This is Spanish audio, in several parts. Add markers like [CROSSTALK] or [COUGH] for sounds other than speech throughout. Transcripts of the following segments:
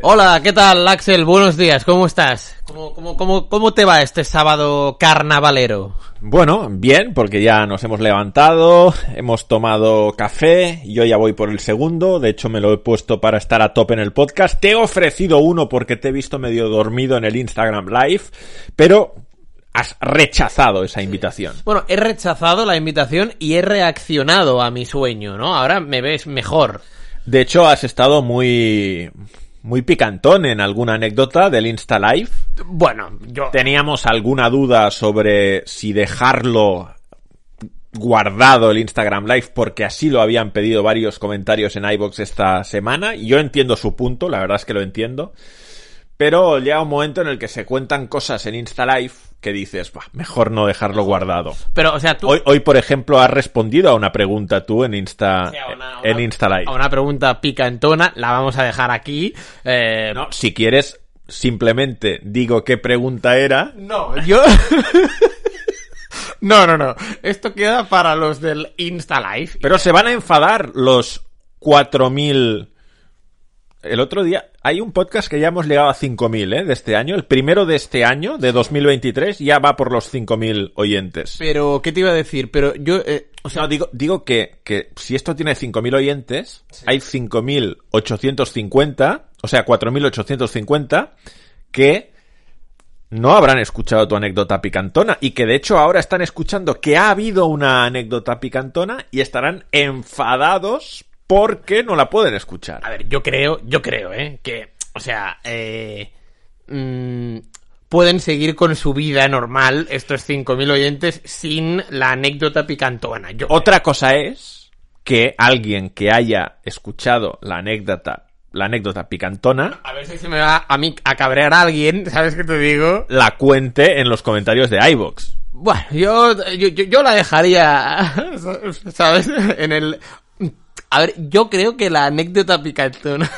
Hola, ¿qué tal, Axel? Buenos días, ¿cómo estás? ¿Cómo, cómo, cómo, cómo te va este sábado carnavalero? Bueno, bien, porque ya nos hemos levantado, hemos tomado café, yo ya voy por el segundo, de hecho me lo he puesto para estar a tope en el podcast. Te he ofrecido uno porque te he visto medio dormido en el Instagram Live, pero has rechazado esa invitación. Bueno, he rechazado la invitación y he reaccionado a mi sueño, ¿no? Ahora me ves mejor. De hecho, has estado muy muy picantón en alguna anécdota del Insta Live. Bueno, yo... Teníamos alguna duda sobre si dejarlo guardado el Instagram Live porque así lo habían pedido varios comentarios en iBox esta semana. Y Yo entiendo su punto, la verdad es que lo entiendo. Pero llega un momento en el que se cuentan cosas en Insta Live que dices, "Bah, mejor no dejarlo guardado. Pero, o sea, tú... Hoy, hoy, por ejemplo, has respondido a una pregunta tú en Insta, O sea, una- en una-. A una pregunta picantona, la vamos a dejar aquí. Eh, No, si quieres, simplemente digo qué pregunta era. No, yo... [LAUGHS] no, no, no. Esto queda para los del Insta Live. Pero se van a enfadar los 4000. El otro día hay un podcast que ya hemos llegado a 5000, ¿eh? De este año. El primero de este año, de 2023, ya va por los 5000 oyentes. Pero, ¿qué te iba a decir? Pero yo... eh, o sea, No, digo, digo que, que si esto tiene 5.000 oyentes, hay 5.850, o sea, 4.850, que no habrán escuchado tu anécdota picantona y que de hecho ahora están escuchando que ha habido una anécdota picantona y estarán enfadados porque no la pueden escuchar. A ver, yo creo, yo creo, ¿eh? Que, o sea, eh, mm, pueden seguir con su vida normal estos 5.000 oyentes sin la anécdota picantona. Yo, Otra cosa es que alguien que haya escuchado la anécdota, la anécdota picantona, a ver si se me va a mí a cabrear a alguien, ¿sabes qué te digo? la cuente en los comentarios de iVoox. Bueno, yo, yo, yo la dejaría, [LAUGHS] ¿sabes? En el... A ver, yo creo que la anécdota picantona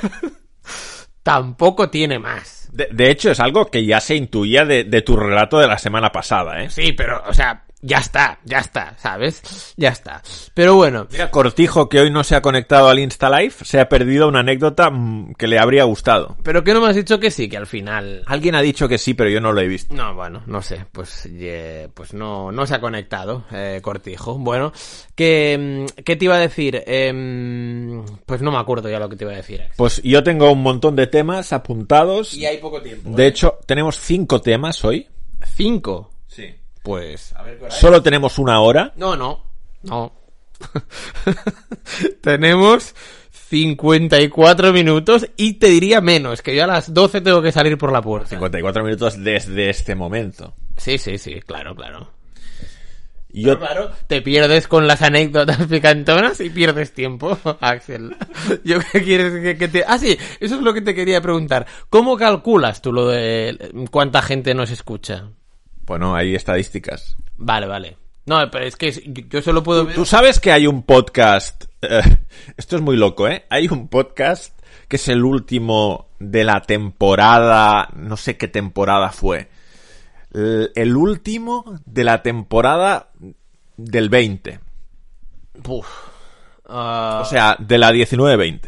[LAUGHS] tampoco tiene más. De, de hecho, es algo que ya se intuía de, de tu relato de la semana pasada, ¿eh? Sí, pero, o sea, ya está, ya está, ¿sabes? Ya está. Pero bueno, Mira, Cortijo, que hoy no se ha conectado al Insta Live, se ha perdido una anécdota mm, que le habría gustado. pero que no me has dicho que sí, que al final... Alguien ha dicho que sí, pero yo no lo he visto. No, bueno, no sé, pues, eh, pues no, no se ha conectado, eh, Cortijo. Bueno, que, mm, ¿qué te iba a decir? Em, pues no me acuerdo ya lo que te iba a decir. Pues yo tengo un montón de temas apuntados. hay poco tiempo. De hecho, tenemos cinco temas hoy. ¿Cinco? Pues... Solo tenemos una hora. No, no, no. [LAUGHS] Tenemos 54 minutos y te diría menos, que yo a las 12 tengo que salir por la puerta. 54 minutos desde este momento. Sí, sí, sí, claro, claro. Y yo, Claro, te pierdes con las anécdotas [LAUGHS] picantonas y pierdes tiempo, [LAUGHS] Axel. Yo qué quieres que, que te... Ah, sí, eso es lo que te quería preguntar. ¿Cómo calculas tú lo de cuánta gente nos escucha? Bueno, hay estadísticas. Vale, vale. No, pero es que yo solo puedo ver... Tú sabes que hay un podcast. eh, [LAUGHS] esto es muy loco, ¿eh? Hay un podcast que es el último de la temporada. No sé qué temporada fue. El, el último de la temporada del 20. Uf. Ah, O sea, de la 19-20.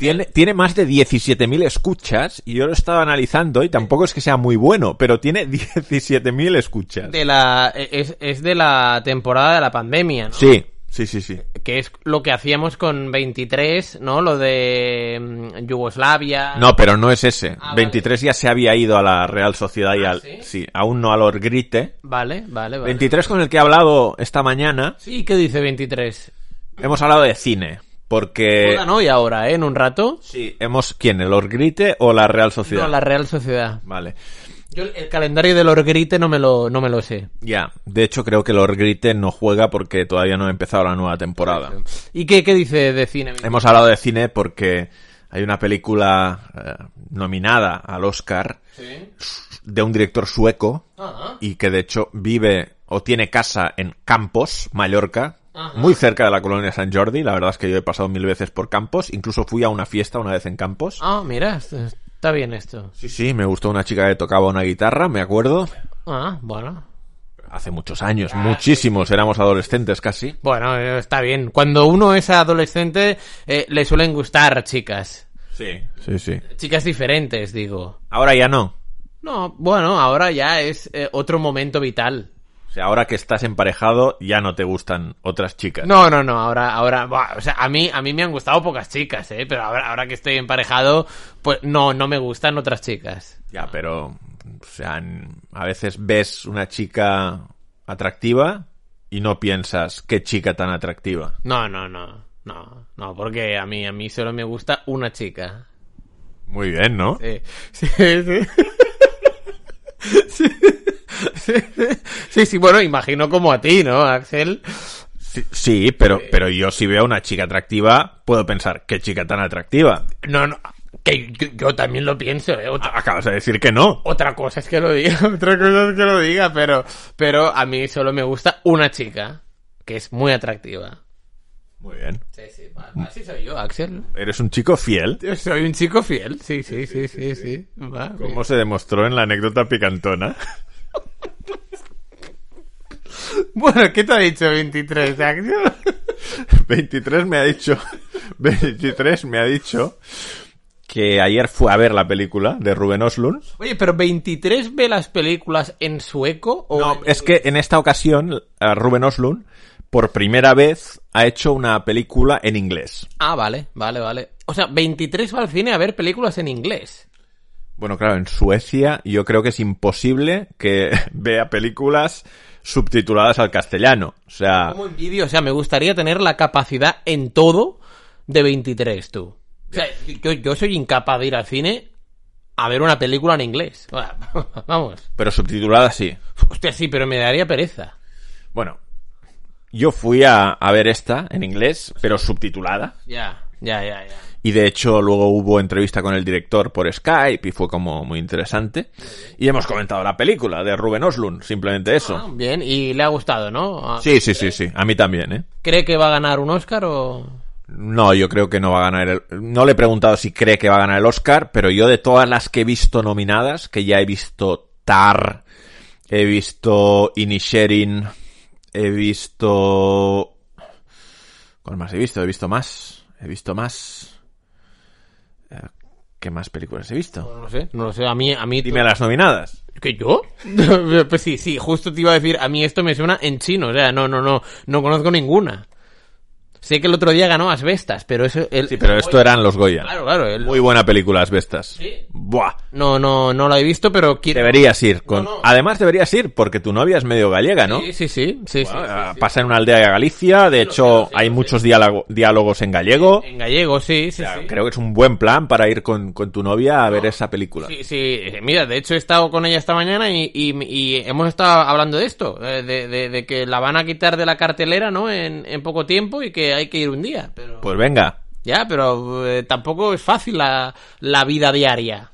Tiene, tiene más de 17.000 escuchas y yo lo estaba analizando y tampoco es que sea muy bueno, pero tiene [LAUGHS] 17.000 escuchas. de la... Es, es de la temporada de la pandemia, ¿no? Sí, sí, sí, sí. Que es lo que hacíamos con 23, ¿no? Lo de mm, Yugoslavia. No, pero no es ese. Ah, vale. 23 ya se había ido a la Real Sociedad y Ah, al... ¿sí? aún no al Orgrite. Vale, vale, vale. 23 con el que he hablado esta mañana, Sí, ¿qué dice 23? hemos hablado de cine. Porque... No, y ahora, ¿eh? En un rato. Sí, hemos... ¿Quién? ¿El Orgrite o la Real Sociedad? No, la Real Sociedad. Vale. Yo el calendario del Orgrite no me lo, no me lo sé. Ya, de hecho creo que el Orgrite no juega porque todavía no ha empezado la nueva temporada. ¿Y qué, qué dice de cine? Hemos hablado de cine porque hay una película eh, nominada al Oscar Sí. de un director sueco y que de hecho vive o tiene casa en Campos, Mallorca, Ajá. muy cerca de la colonia San Jordi. La verdad es que yo he pasado mil veces por Campos, incluso fui a una fiesta una vez en Campos. ah, mira, est- está bien esto. Sí, sí, me gustó una chica que tocaba una guitarra, me acuerdo. Ah, bueno. Hace muchos años, muchísimos, éramos adolescentes casi. Bueno, eh, está bien. Cuando uno es adolescente, eh, le suelen gustar chicas. Sí, sí, sí. Chicas diferentes, digo. Ahora ya no. No, bueno, ahora ya es eh, otro momento vital. O sea, ahora que estás emparejado, ya no te gustan otras chicas. No, no, no, ahora, ahora, buah, o sea, a mí, a mí me han gustado pocas chicas, eh, pero ahora, ahora que estoy emparejado, pues no, no me gustan otras chicas. Ya, pero, o sea, a veces ves una chica atractiva y no piensas, qué chica tan atractiva. No, no, no, no, no, porque a mí, a mí solo me gusta una chica. Muy bien, ¿no? Sí, [LAUGHS] sí, sí. [LAUGHS] Sí, sí, [LAUGHS] sí, sí, bueno, imagino como a ti, ¿no, Axel? Sí, sí, pero, pero yo si veo a una chica atractiva, puedo pensar, qué chica tan atractiva. No, no, que yo, yo también lo pienso, ¿eh? Otra, Acabas de decir que no. otra cosa es que lo diga, [LAUGHS] otra cosa es que lo diga, pero, pero a mí solo me gusta una chica, que es muy atractiva. Muy bien. Sí, sí, así soy yo, Axel. Eres un chico fiel. Soy un chico fiel, sí, sí, sí, sí, sí. Va, Como se demostró en la anécdota picantona. [LAUGHS] Bueno, ¿qué te ha dicho 23, Axel? 23 me ha dicho, [LAUGHS] 23 me ha dicho que ayer fue a ver la película de Ruben Oslund. Oye, pero 23 ve las películas en sueco o No, en- es que en esta ocasión eh, Ruben Oslund por primera vez ha hecho una película en inglés. Ah, vale, vale, vale. O sea, 23 va al cine a ver películas en inglés. Bueno, claro, en Suecia yo creo que es imposible que [LAUGHS] vea películas subtituladas al castellano. O sea, Como envidio, o sea, me gustaría tener la capacidad en todo de 23, tú. O sea, yo, yo soy incapaz de ir al cine a ver una película en inglés. [LAUGHS] Vamos. pero subtitulada sí. Hostia, sí, pero me daría pereza. Bueno, yo fui a, a ver esta en inglés, pero subtitulada. Ya, ya, ya, ya. Y de hecho luego hubo entrevista con el director por Skype y fue como muy interesante. Y hemos comentado la película de Ruben Oslund, simplemente Ah, eso. bien, y le ha gustado, ¿no? Ah, Sí, sí, sí, sí. A mí también, ¿eh? ¿Cree que va a ganar un Oscar o...? No, yo creo que no va a ganar el... No le he preguntado si cree que va a ganar el Oscar, pero yo de todas las que he visto nominadas, que ya he visto Tar, he visto Inisherin, he visto... ¿Cuál más he visto? He visto más. He visto más. ¿Qué más películas he visto? No lo sé, no lo sé. A mí, a mí... Dime las nominadas. ¿Que yo? [LAUGHS] pues sí, sí, justo te iba a decir, a mí esto me suena en chino, o sea, no, no, no, no conozco ninguna. Sé que el otro día ganó Asbestas, pero eso... El, Sí, pero esto eran los Goya. Claro, claro. el- Muy buena película, Asbestas. ¿Sí? Buah. No, no, no la he visto, pero quiero... Deberías ir. Con... No, no. Además, deberías ir porque tu novia es medio gallega, ¿no? Sí, sí, sí. sí, sí, sí, sí. Pasa en una aldea de Galicia. De hecho, hay muchos diálogo- diálogos en gallego. En gallego, sí, sí, O sea, sí. Creo que es un buen plan para ir con, con tu novia a ver esa película. Sí, sí, eh, mira, de hecho he estado con ella esta mañana y, y- y hemos estado hablando de esto, eh, de, de- de que la van a quitar de la cartelera, ¿no? En, en poco tiempo y que hay que ir un día. Pero... Pues venga. Ya, pero eh, tampoco es fácil la, la vida diaria.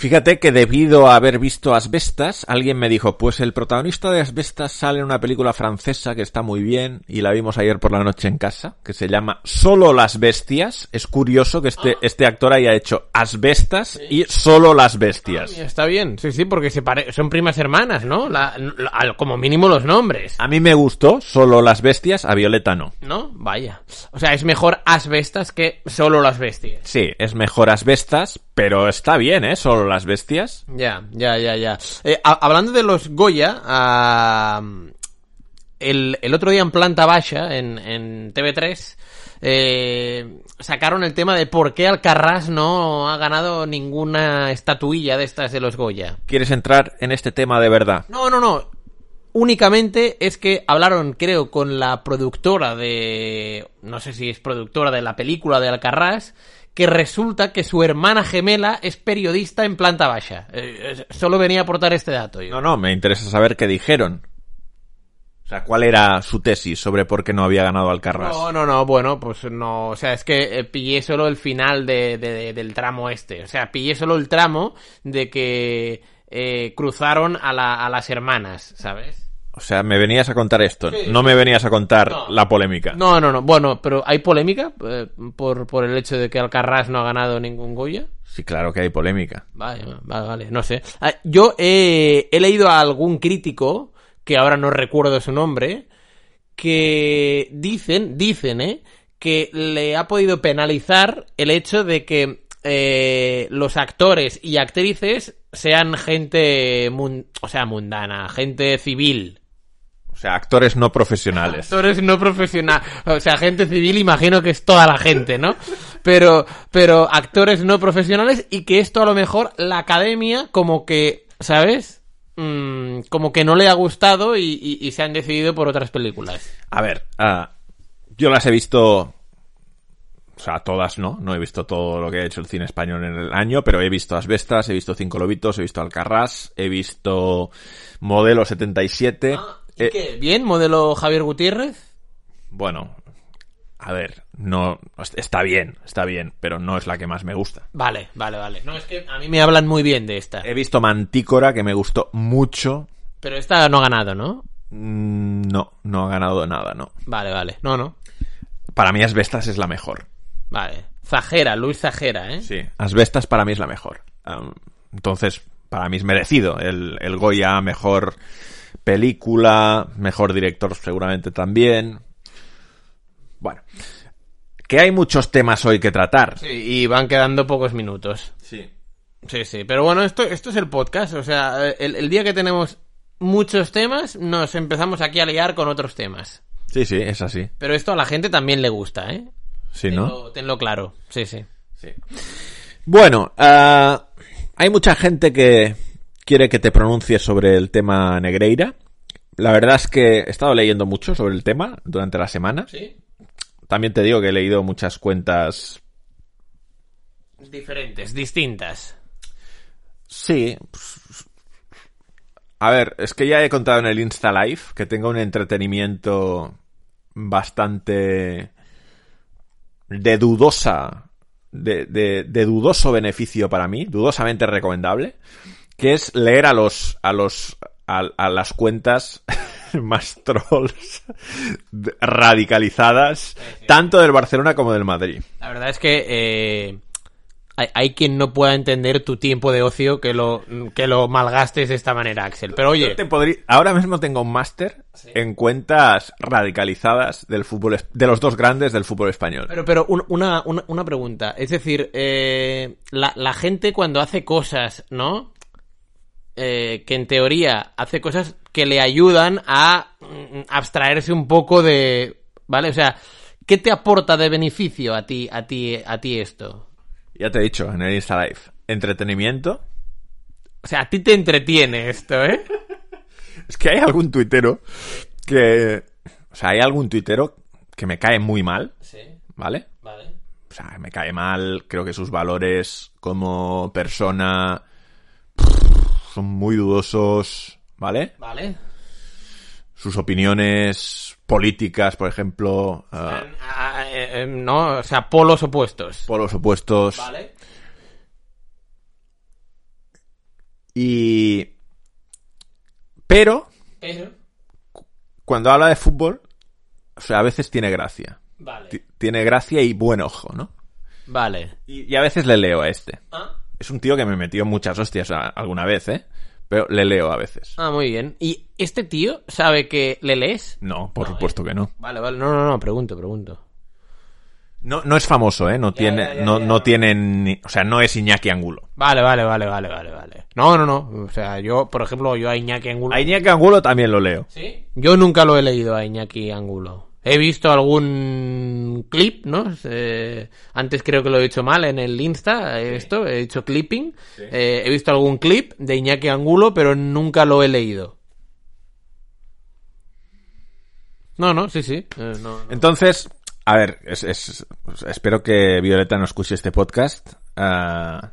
Fíjate que debido a haber visto Asbestas, alguien me dijo, pues el protagonista de Asbestas sale en una película francesa que está muy bien y la vimos ayer por la noche en casa, que se llama Solo las bestias. Es curioso que este, este actor haya hecho Asbestas y Solo las bestias. Está bien, sí, sí, porque se pare- son primas hermanas, ¿no? La- la- al- como mínimo los nombres. A mí me gustó Solo las bestias, a Violeta no. ¿No? Vaya. O sea, es mejor asbestas que solo las bestias. Sí, es mejor Asbestas, pero está bien, ¿eh? Solo las bestias. Ya, ya, ya, ya. Eh, hablando de los Goya, el, el otro día en planta baja, en, en TV3, eh, sacaron el tema de por qué Alcarrás no ha ganado ninguna estatuilla de estas de los Goya. ¿Quieres entrar en este tema de verdad? No, no, no. Únicamente es que hablaron, creo, con la productora de... No sé si es productora de la película de Alcarrás, que resulta que su hermana gemela es periodista en planta baja. Eh, solo venía a aportar este dato. yo. No, no, me interesa saber qué dijeron. O sea, ¿cuál era su tesis sobre por qué no había ganado Alcarrás? No, no, no, bueno, pues no, o sea, es que eh, pillé solo el final de, de- de- del tramo este, o sea, pillé solo el tramo de que eh, cruzaron a, la- a las hermanas, ¿sabes? O sea, me venías a contar esto, Sí, no me venías a contar No. la polémica. No, no, no, bueno, pero hay polémica eh, por, por el hecho de que Alcarrás no ha ganado ningún Goya. Sí, claro que hay polémica. Vale, vale, vale, no sé. Ah, Yo he, he leído a algún crítico, que ahora no recuerdo su nombre, que dicen, dicen, ¿eh? Que le ha podido penalizar el hecho de que eh, los actores y actrices sean gente, mun- o sea, mundana, gente civil. O sea, actores no profesionales. Actores no profesionales, o sea, gente civil imagino que es toda la gente, ¿no? Pero, pero actores no profesionales y que esto a lo mejor la academia como que, ¿sabes? Mm, como que no le ha gustado y, y- y se han decidido por otras películas. A ver, ah, yo las he visto... O sea, todas no, no he visto todo lo que ha hecho el cine español en el año, pero he visto Asbestas, he visto Cinco Lobitos, he visto Alcarrás, he visto Modelo 77. ¿Y eh, qué? ¿Bien? ¿Modelo Javier Gutiérrez? Bueno, a ver, no está bien, está bien, pero no es la que más me gusta. Vale, vale, vale. No, es que a mí me hablan muy bien de esta. He visto Mantícora, que me gustó mucho. Pero esta no ha ganado, ¿no? Mm, No, no ha ganado nada, no. Vale, vale. No, no. Para mí Asbestas es la mejor. Vale. Zajera, Luis Zajera, ¿eh? Sí, Asbestas para mí es la mejor. Entonces, para mí es merecido. El, el Goya, mejor película, mejor director seguramente también. Bueno, que hay muchos temas hoy que tratar. Sí, y van quedando pocos minutos. Sí. Sí, sí, pero bueno, esto, esto es el podcast, o sea, el, el día que tenemos muchos temas, nos empezamos aquí a liar con otros temas. Sí, sí, es así. Pero esto a la gente también le gusta, ¿eh? Sí, ¿no? Tenlo, tenlo claro, sí, sí. Sí. Bueno, ah, hay mucha gente que quiere que te pronuncies sobre el tema Negreira. La verdad es que he estado leyendo mucho sobre el tema durante la semana. ¿Sí? También te digo que he leído muchas cuentas. Diferentes, distintas. Sí. A ver, es que ya he contado en el Insta Live que tengo un entretenimiento bastante de dudosa, de, de- de dudoso beneficio para mí, dudosamente recomendable, que es leer a los, a los, a, a las cuentas [LAUGHS] más trolls radicalizadas, tanto del Barcelona como del Madrid. La verdad es que eh, hay, hay quien no pueda entender tu tiempo de ocio que lo, que lo malgastes de esta manera, Axel. Pero oye, Yo te podría- ahora mismo tengo un máster en cuentas radicalizadas del fútbol, de los dos grandes del fútbol español. Pero, pero un- una, una, una pregunta. Es decir, eh, la, la gente cuando hace cosas, ¿no? Eh, que en teoría hace cosas que le ayudan a mm, abstraerse un poco de ¿vale? O sea, ¿qué te aporta de beneficio a ti, a ti, a ti esto? Ya te he dicho en el Insta Live. Entretenimiento. O sea, a ti te entretiene esto, ¿eh? [LAUGHS] Es que hay algún tuitero que... O sea, hay algún tuitero que me cae muy mal, Sí, ¿vale? vale. O sea, me cae mal. Creo que sus valores como persona son muy dudosos, ¿vale? Vale. Sus opiniones políticas, por ejemplo, ah, Ah, eh, eh, no, o sea, polos opuestos. polos opuestos. Vale. Y... Pero, Pero, cuando habla de fútbol, o sea, a veces tiene gracia. vale. Ti- Tiene gracia y buen ojo, ¿no? Vale. Y, y a veces le leo a este. Ah. Es un tío que me metió muchas hostias a- alguna vez, ¿eh? Pero le leo a veces. Ah, muy bien. ¿Y este tío sabe que le lees? No, por No, supuesto que no. Vale, vale. No, no, no, pregunto, pregunto. No, no es famoso, ¿eh? No tiene, ya, ya, no, no tiene ni- o sea, no es Iñaki Angulo. Vale, vale, vale, vale, vale, vale. No, no, no. O sea, yo, por ejemplo, yo a Iñaki Angulo... A Iñaki Angulo también lo leo. ¿Sí? Yo nunca lo he leído a Iñaki Angulo. He visto algún clip, ¿no? Eh, antes creo que lo he dicho mal en el Insta, esto, he dicho clipping. Eh, he visto algún clip de Iñaki Angulo, pero nunca lo he leído. No, no, sí, sí. eh, no, no. Entonces, a ver, es- es- espero que Violeta no escuche este podcast. Ah,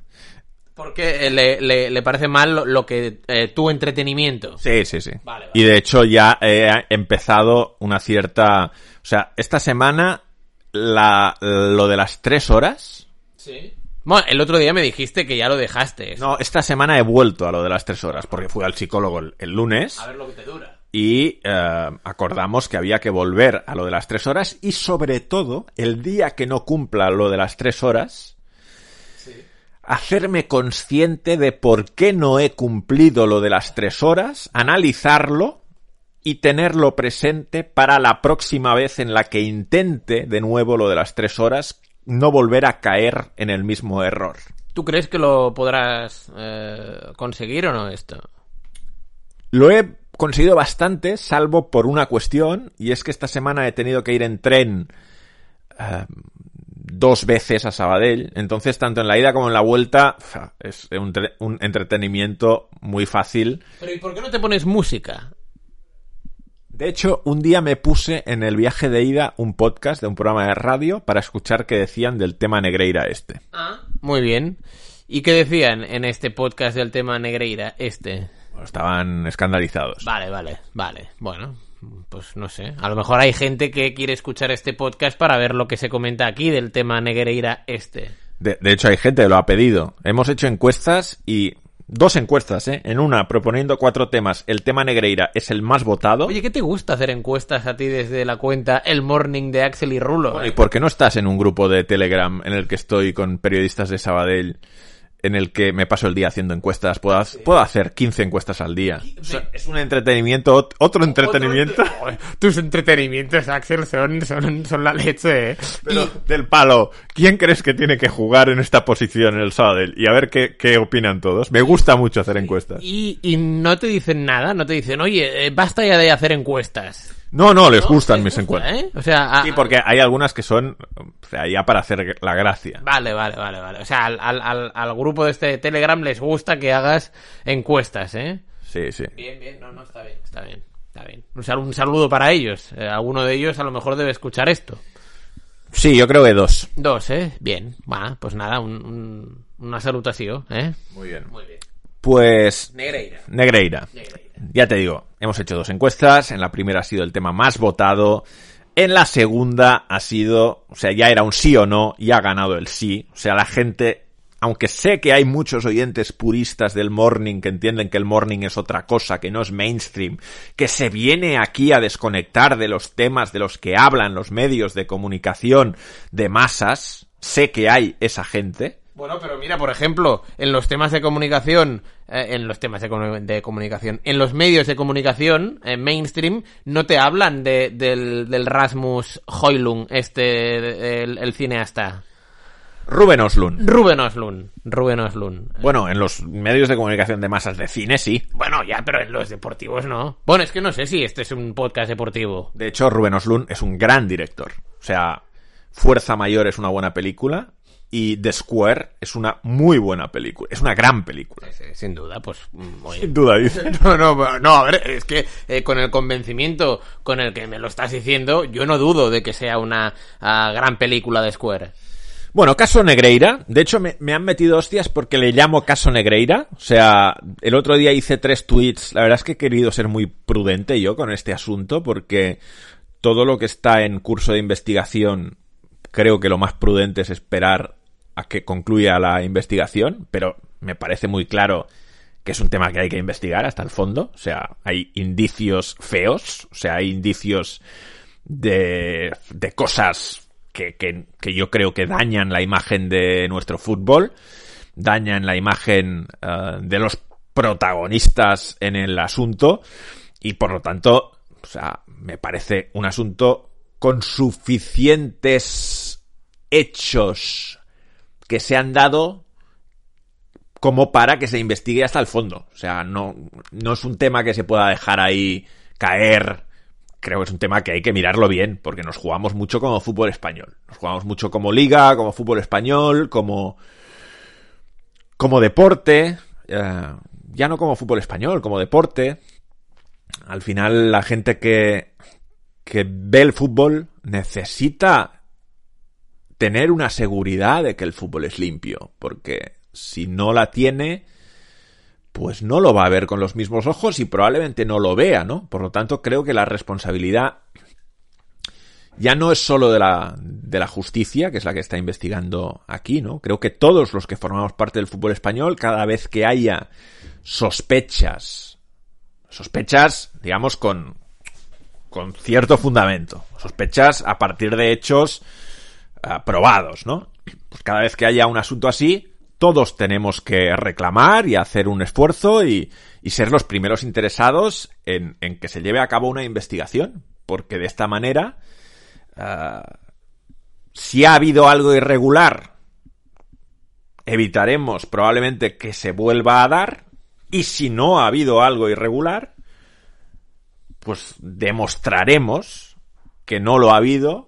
Porque le, le- le parece mal lo, lo que eh, tu entretenimiento. sí, sí, sí. Vale, vale. Y de hecho ya he empezado una cierta... O sea, esta semana la, lo de las tres horas... Sí. Bueno, el otro día me dijiste que ya lo dejaste. eso. No, esta semana he vuelto a lo de las tres horas, porque fui al psicólogo el, el lunes. A ver lo que te dura. y eh, acordamos que había que volver a lo de las tres horas y sobre todo el día que no cumpla lo de las tres horas hacerme consciente de por qué no he cumplido lo de las tres horas analizarlo y tenerlo presente para la próxima vez en la que intente de nuevo lo de las tres horas no volver a caer en el mismo error ¿Tú crees que lo podrás eh, conseguir o no esto? Lo he conseguido bastante, salvo por una cuestión, y es que esta semana he tenido que ir en tren eh, dos veces a Sabadell, entonces tanto en la ida como en la vuelta es un entretenimiento muy fácil. Pero ¿y por qué no te pones música? De hecho, un día me puse en el viaje de ida un podcast de un programa de radio para escuchar qué decían del tema Negreira este. Ah. Muy bien. ¿Y qué decían en este podcast del tema Negreira? Este. Estaban escandalizados. Vale, vale, vale. Bueno, pues no sé. A lo mejor hay gente que quiere escuchar este podcast para ver lo que se comenta aquí del tema Negreira este. De, de hecho, hay gente que lo ha pedido. Hemos hecho encuestas y dos encuestas, ¿eh? En una, proponiendo cuatro temas. El tema Negreira es el más votado. Oye, ¿qué te gusta hacer encuestas a ti desde la cuenta El Morning de Axel y Rulo? Bueno, ¿Y por qué no estás en un grupo de Telegram en el que estoy con periodistas de Sabadell? En el que me paso el día haciendo encuestas. Puedo, ha- puedo hacer 15 encuestas al día. O sea, es un entretenimiento, ot- otro entretenimiento. Tus entretenimientos, Axel, son, son, son la leche, ¿eh? Pero del palo, ¿quién crees que tiene que jugar en esta posición en el Sabadell? Y a ver qué, qué opinan todos. Me gusta mucho hacer encuestas. Y, y no te dicen nada, no te dicen, oye, eh, basta ya de hacer encuestas. No, no, les gustan ¿Les mis gusta, encuestas. ¿eh? O sea, a- Sí, porque hay algunas que son, o sea, ya para hacer la gracia. Vale, vale, vale, vale. O sea, al, al, al, al grupo de este Telegram les gusta que hagas encuestas, ¿eh? Sí, sí. Bien, bien, no, no, está bien, está bien, está bien. Un, sal- un saludo para ellos. Eh, alguno de ellos a lo mejor debe escuchar esto. Sí, yo creo que dos. Dos, ¿eh? Bien, va, pues nada, un, un- una salutación, ¿eh? Muy bien. Muy bien. Pues, Negreira. Negreira. Ya te digo, hemos hecho dos encuestas. En la primera ha sido el tema más votado. En la segunda ha sido, o sea, ya era un sí o no y ha ganado el sí. O sea, la gente, aunque sé que hay muchos oyentes puristas del morning que entienden que el morning es otra cosa, que no es mainstream, que se viene aquí a desconectar de los temas de los que hablan los medios de comunicación de masas, sé que hay esa gente. Bueno, pero mira, por ejemplo, en los temas de comunicación, eh, en los temas de, comu- de comunicación, en los medios de comunicación, en mainstream, no te hablan de, del, del Rasmus Hoylund, este, el, el cineasta. Rubén Oslund. Rubén Oslund. Rubén Oslund. Bueno, en los medios de comunicación de masas de cine sí. Bueno, ya, pero en los deportivos no. Bueno, es que no sé si este es un podcast deportivo. De hecho, Rubén Oslund es un gran director. O sea, Fuerza Mayor es una buena película y The Square es una muy buena película. Es una gran película. Sin duda, pues. mm, oye. Sin duda, [LAUGHS] dice. No, no, no, a ver, es que eh, con el convencimiento con el que me lo estás diciendo, yo no dudo de que sea una ah, gran película de Square. Bueno, caso Negreira. De hecho, me, me han metido hostias porque le llamo caso Negreira. O sea, el otro día hice tres tweets. La verdad es que he querido ser muy prudente yo con este asunto porque todo lo que está en curso de investigación creo que lo más prudente es esperar a que concluya la investigación, pero me parece muy claro que es un tema que hay que investigar hasta el fondo. O sea, hay indicios feos, o sea, hay indicios de, de cosas que, que, que yo creo que dañan la imagen de nuestro fútbol, dañan la imagen eh, de los protagonistas en el asunto y por lo tanto, o sea, me parece un asunto con suficientes hechos que se han dado como para que se investigue hasta el fondo. O sea, no, no es un tema que se pueda dejar ahí caer. Creo que es un tema que hay que mirarlo bien, porque nos jugamos mucho como fútbol español. Nos jugamos mucho como liga, como fútbol español, como, como deporte. eh, ya no como fútbol español, como deporte. Al final, la gente que, que ve el fútbol necesita tener una seguridad de que el fútbol es limpio, porque si no la tiene, pues no lo va a ver con los mismos ojos y probablemente no lo vea, ¿no? Por lo tanto, creo que la responsabilidad ya no es solo de la, de la justicia, que es la que está investigando aquí, ¿no? Creo que todos los que formamos parte del fútbol español, cada vez que haya sospechas, sospechas, digamos, con, con cierto fundamento, sospechas a partir de hechos probados, ¿no? Pues cada vez que haya un asunto así, todos tenemos que reclamar y hacer un esfuerzo y, ser los primeros interesados en, que se lleve a cabo una investigación, porque de esta manera, uh, si ha habido algo irregular, evitaremos probablemente que se vuelva a dar, y si no ha habido algo irregular, pues demostraremos que no lo ha habido,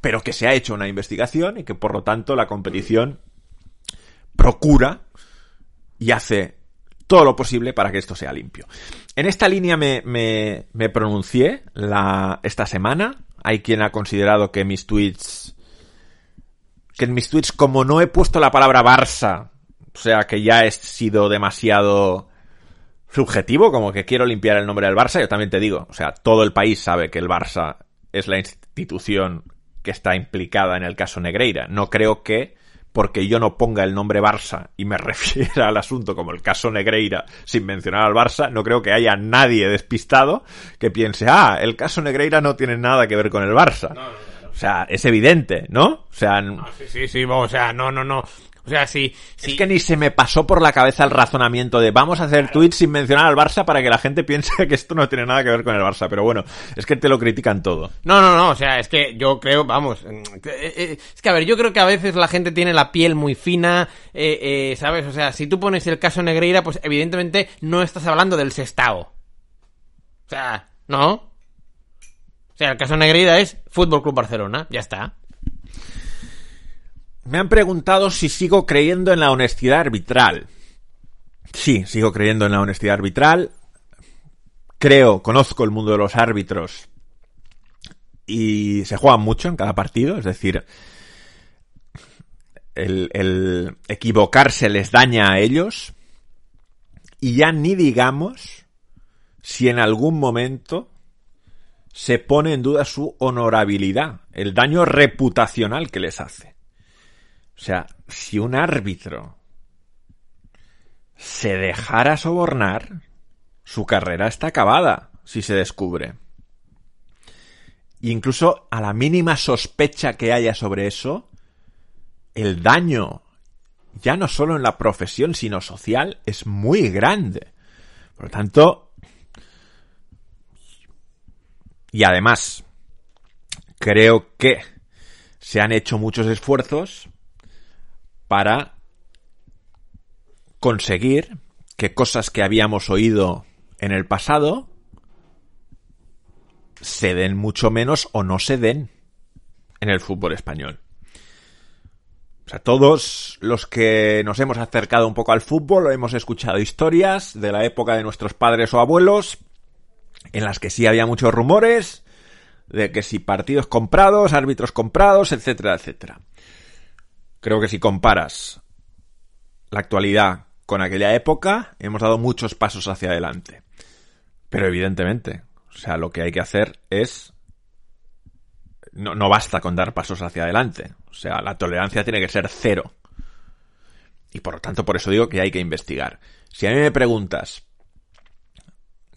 pero que se ha hecho una investigación y que por lo tanto la competición procura y hace todo lo posible para que esto sea limpio. En esta línea me, pronuncié esta semana. Hay quien ha considerado que mis tweets. Que en mis tweets, como no he puesto la palabra Barça, o sea que ya he sido demasiado subjetivo, como que quiero limpiar el nombre del Barça, yo también te digo, o sea, todo el país sabe que el Barça es la institución que está implicada en el caso Negreira. No creo que porque yo no ponga el nombre Barça y me [LAUGHS] refiera al asunto como el caso Negreira sin mencionar al Barça, no creo que haya nadie despistado que piense, ah, el caso Negreira no tiene nada que ver con el Barça. No, no, no. O sea, es evidente, ¿no? O sea, No, sí, sí, sí, o sea, no, no, no. O sea, sí, sí. es que ni se me pasó por la cabeza el razonamiento de vamos a hacer tweets sin mencionar al Barça para que la gente piense [LAUGHS] que esto no tiene nada que ver con el Barça. Pero bueno, es que te lo critican todo. No, no, no, o sea, es que yo creo, vamos, eh, eh, es que a ver, yo creo que a veces la gente tiene la piel muy fina, eh, eh, ¿sabes? O sea, si tú pones el caso Negreira, pues evidentemente no estás hablando del Sestao. O sea, ¿no? O sea, el caso Negreira es Fútbol Club Barcelona, ya está. Me han preguntado si sigo creyendo en la honestidad arbitral. Sí, sigo creyendo en la honestidad arbitral. Creo, conozco el mundo de los árbitros y se juegan mucho en cada partido, es decir, el, el, equivocarse les daña a ellos y ya ni digamos si en algún momento se pone en duda su honorabilidad, el daño reputacional que les hace. O sea, si un árbitro se dejara sobornar, su carrera está acabada si se descubre. incluso a la mínima sospecha que haya sobre eso, el daño, ya no solo en la profesión, sino social, es muy grande. Por lo tanto, y además, creo que se han hecho muchos esfuerzos para conseguir que cosas que habíamos oído en el pasado se den mucho menos o no se den en el fútbol español. O sea, todos los que nos hemos acercado un poco al fútbol hemos escuchado historias de la época de nuestros padres o abuelos en las que sí había muchos rumores de que si partidos comprados, árbitros comprados, etcétera, etcétera. Creo que si comparas la actualidad con aquella época, hemos dado muchos pasos hacia adelante. Pero evidentemente, o sea, lo que hay que hacer es... No, basta con dar pasos hacia adelante. O sea, la tolerancia tiene que ser cero. Y por lo tanto, por eso digo que hay que investigar. Si a mí me preguntas,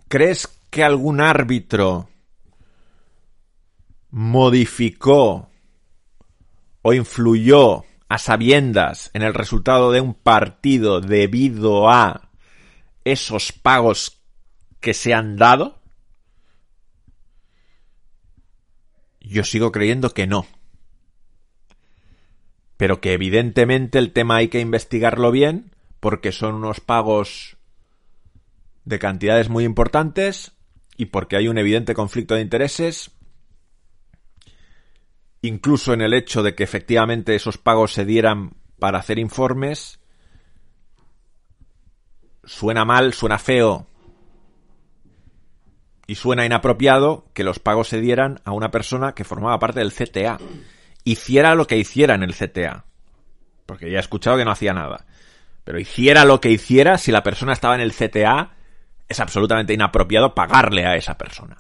¿crees que algún árbitro modificó o influyó a sabiendas en el resultado de un partido debido a esos pagos que se han dado? Yo sigo creyendo que no. Pero que evidentemente el tema hay que investigarlo bien porque son unos pagos de cantidades muy importantes y porque hay un evidente conflicto de intereses incluso en el hecho de que efectivamente esos pagos se dieran para hacer informes, suena mal, suena feo y suena inapropiado que los pagos se dieran a una persona que formaba parte del CTA. Hiciera lo que hiciera en el CTA. Porque ya he escuchado que no hacía nada. Pero hiciera lo que hiciera, si la persona estaba en el CTA, es absolutamente inapropiado pagarle a esa persona.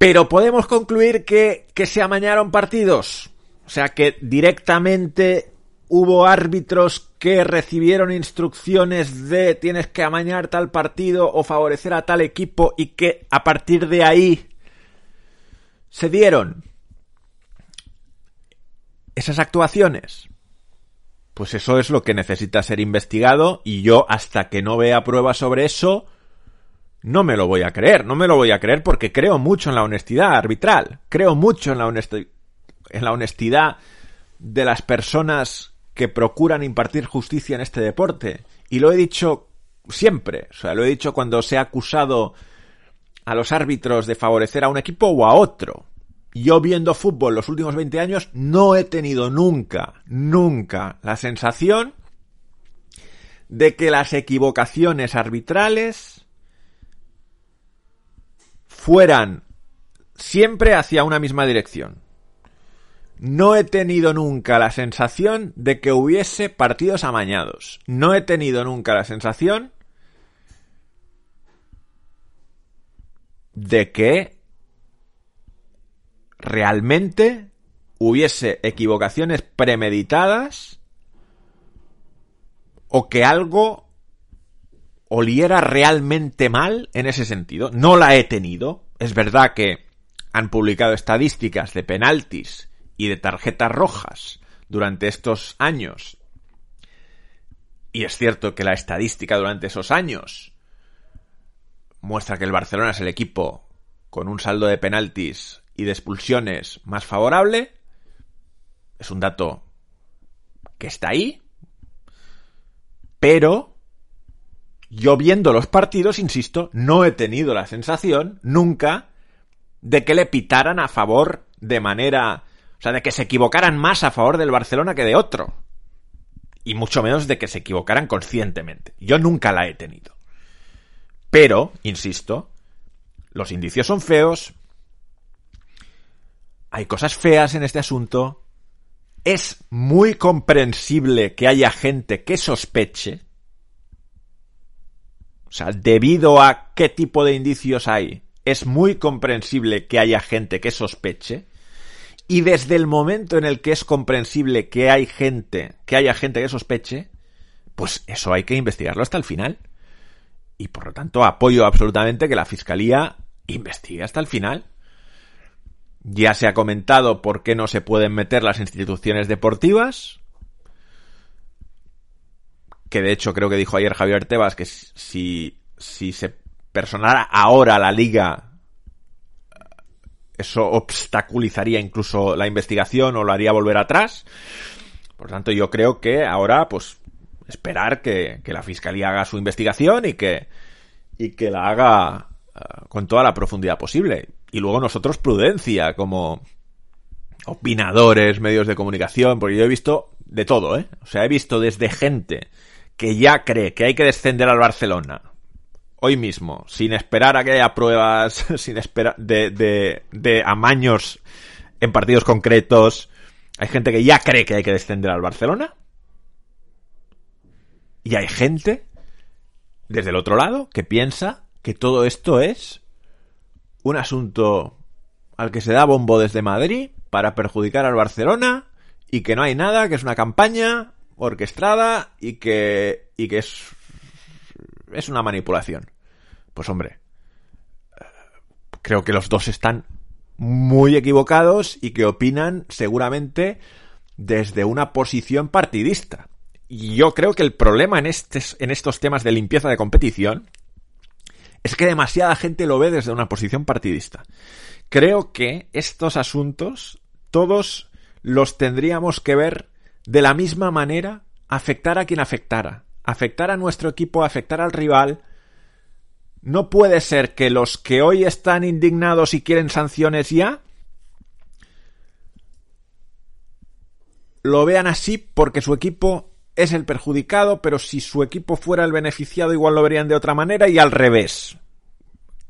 Pero podemos concluir que, que se amañaron partidos. O sea, que directamente hubo árbitros que recibieron instrucciones de tienes que amañar tal partido o favorecer a tal equipo y que a partir de ahí se dieron esas actuaciones. Pues eso es lo que necesita ser investigado y yo hasta que no vea pruebas sobre eso no me lo voy a creer, no me lo voy a creer porque creo mucho en la honestidad arbitral, creo mucho en la, honesti en la honestidad de las personas que procuran impartir justicia en este deporte. Y lo he dicho siempre, o sea, lo he dicho cuando se ha acusado a los árbitros de favorecer a un equipo o a otro. Yo viendo fútbol los últimos 20 años no he tenido nunca, nunca la sensación de que las equivocaciones arbitrales fueran siempre hacia una misma dirección. No he tenido nunca la sensación de que hubiese partidos amañados. No he tenido nunca la sensación de que realmente hubiese equivocaciones premeditadas o que algo oliera realmente mal en ese sentido. No la he tenido. Es verdad que han publicado estadísticas de penaltis y de tarjetas rojas durante estos años. Y es cierto que la estadística durante esos años muestra que el Barcelona es el equipo con un saldo de penaltis y de expulsiones más favorable. Es un dato que está ahí. Pero yo viendo los partidos, insisto, no he tenido la sensación nunca de que le pitaran a favor de manera... O sea, de que se equivocaran más a favor del Barcelona que de otro. Y mucho menos de que se equivocaran conscientemente. Yo nunca la he tenido. Pero, insisto, los indicios son feos. Hay cosas feas en este asunto. Es muy comprensible que haya gente que sospeche o sea, debido a qué tipo de indicios hay, es muy comprensible que haya gente que sospeche. Y desde el momento en el que es comprensible que hay gente, que haya gente que sospeche, pues eso hay que investigarlo hasta el final. Y por lo tanto apoyo absolutamente que la Fiscalía investigue hasta el final. Ya se ha comentado por qué no se pueden meter las instituciones deportivas, que de hecho creo que dijo ayer Javier Tebas que si, si se personara ahora la liga, eso obstaculizaría incluso la investigación o lo haría volver atrás. Por tanto, yo creo que ahora, pues, esperar que, que la fiscalía haga su investigación y que, y que la haga eh, con toda la profundidad posible. Y luego nosotros prudencia como opinadores, medios de comunicación, porque yo he visto de todo, ¿eh? O sea, he visto desde gente que ya cree que hay que descender al Barcelona hoy mismo, sin esperar a que haya pruebas, [LAUGHS] sin esperar de, de, de amaños en partidos concretos. Hay gente que ya cree que hay que descender al Barcelona. Y hay gente, desde el otro lado, que piensa que todo esto es un asunto al que se da bombo desde Madrid para perjudicar al Barcelona y que no hay nada, que es una campaña orquestada y que, y que es, es una manipulación. Pues hombre, eh, creo que los dos están muy equivocados y que opinan seguramente desde una posición partidista. Y yo creo que el problema en, en estos temas de limpieza de competición es que demasiada gente lo ve desde una posición partidista. Creo que estos asuntos todos los tendríamos que ver de la misma manera, afectar a quien afectara. Afectar a nuestro equipo, afectar al rival. No puede ser que los que hoy están indignados y quieren sanciones ya lo vean así porque su equipo es el perjudicado, pero si su equipo fuera el beneficiado igual lo verían de otra manera y al revés.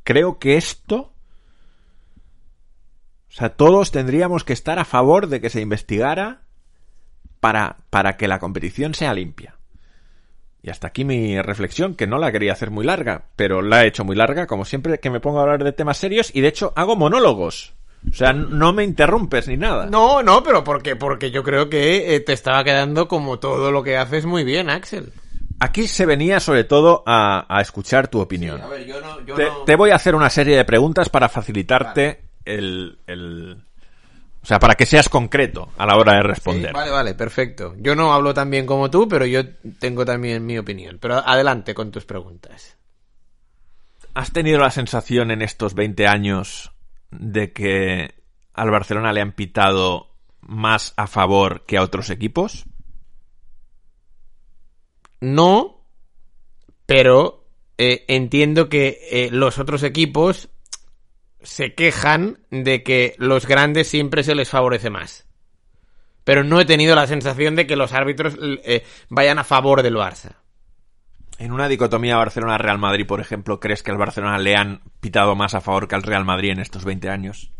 Creo que esto... O sea, todos tendríamos que estar a favor de que se investigara para, para que la competición sea limpia. Y hasta aquí mi reflexión, que no la quería hacer muy larga, pero la he hecho muy larga, como siempre que me pongo a hablar de temas serios, y de hecho hago monólogos. O sea, no me interrumpes ni nada. No, no, pero porque, porque yo creo que eh, te estaba quedando como todo lo que haces muy bien, Axel. Aquí se venía sobre todo a, a escuchar tu opinión. A ver, yo no... Yo te, no... te voy a hacer una serie de preguntas para facilitarte el, el... O sea, para que seas concreto a la hora de Sí, responder. vale, vale, perfecto. Yo no hablo tan bien como tú, pero yo tengo también mi opinión. Pero adelante con tus preguntas. ¿Has tenido la sensación en estos 20 años de que al Barcelona le han pitado más a favor que a otros equipos? No, pero eh, entiendo que eh, los otros equipos se quejan de que los grandes siempre se les favorece más. Pero no he tenido la sensación de que los árbitros eh, vayan a favor del Barça. En una dicotomía Barcelona-Real Madrid, por ejemplo, ¿crees que al Barcelona le han pitado más a favor que al Real Madrid en estos 20 años?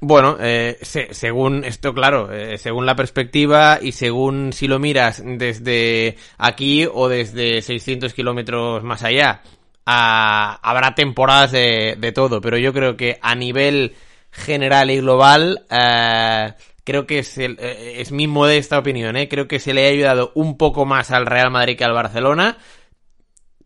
Bueno, eh, se- según esto, claro, eh, según la perspectiva y según si lo miras desde aquí o desde 600 kilómetros más allá, habrá temporadas de, de todo, pero yo creo que a nivel general y global, eh, creo que es, el- eh, es mi modesta opinión, eh, creo que se le ha ayudado un poco más al Real Madrid que al Barcelona,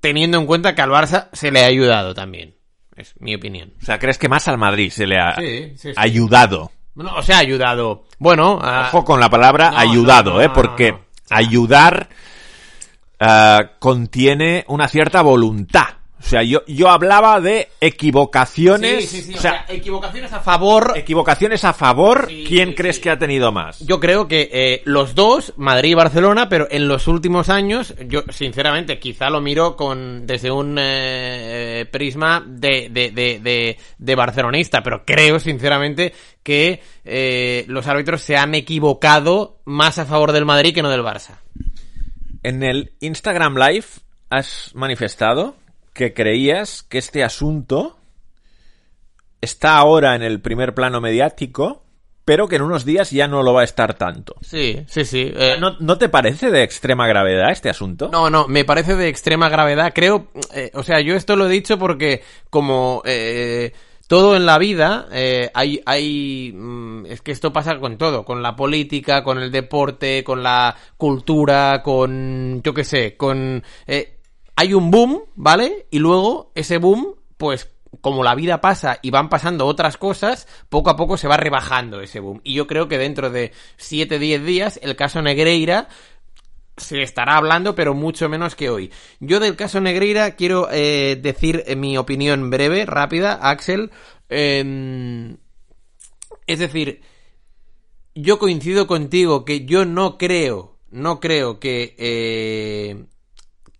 teniendo en cuenta que al Barça se le ha ayudado también. Es mi opinión. O sea, ¿crees que más al Madrid se le ha Sí, sí, sí. ayudado? Bueno, o sea, ayudado. Bueno, ah, Ojo con la palabra no, ayudado, no, no, ¿eh? no, Porque no, no. Ayudar ah, contiene una cierta voluntad. O sea, yo, yo hablaba de equivocaciones. Sí, sí, sí. o sea, equivocaciones a favor. equivocaciones a favor. Sí, ¿Quién sí, crees sí. que ha tenido más? Yo creo que eh, los dos, Madrid y Barcelona, pero en los últimos años, yo sinceramente quizá lo miro con desde un eh, eh, prisma de, de, de, de, de barcelonista, pero creo sinceramente que eh, los árbitros se han equivocado más a favor del Madrid que no del Barça. En el Instagram Live has manifestado que creías que este asunto está ahora en el primer plano mediático, pero que en unos días ya no lo va a estar tanto. Sí, sí, sí. eh, ¿No, no te parece de extrema gravedad este asunto? No, no, me parece de extrema gravedad. Creo, eh, o sea, yo esto lo he dicho porque como eh, todo en la vida, eh, hay, hay, mm, es que esto pasa con todo, con la política, con el deporte, con la cultura, con, yo qué sé, con, eh, hay un boom, ¿vale? Y luego ese boom, pues como la vida pasa y van pasando otras cosas, poco a poco se va rebajando ese boom. Y yo creo que dentro de 7, 10 días, el caso Negreira se estará hablando, pero mucho menos que hoy. Yo del caso Negreira quiero eh, decir eh, mi opinión breve, rápida, Axel. Em, es decir, yo coincido contigo que yo no creo, no creo que, eh,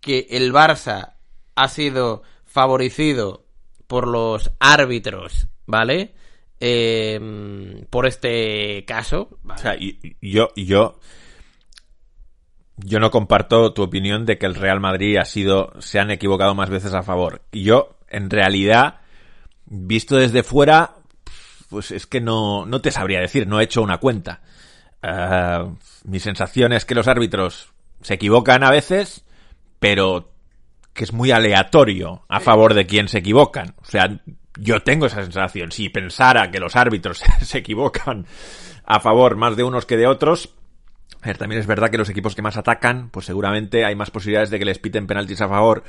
que el Barça ha sido favorecido por los árbitros, ¿vale? Eh, por este caso. O sea, yo, yo, yo no comparto tu opinión de que el Real Madrid ha sido, se han equivocado más veces a favor. Yo, en realidad, visto desde fuera, pues es que no, no te sabría decir, no he hecho una cuenta. Ah, mi sensación es que los árbitros se equivocan a veces, pero que es muy aleatorio a favor de quien se equivocan. O sea, yo tengo esa sensación. Si pensara que los árbitros [LAUGHS] se equivocan a favor más de unos que de otros, también es verdad que los equipos que más atacan, pues seguramente hay más posibilidades de que les piten penaltis a favor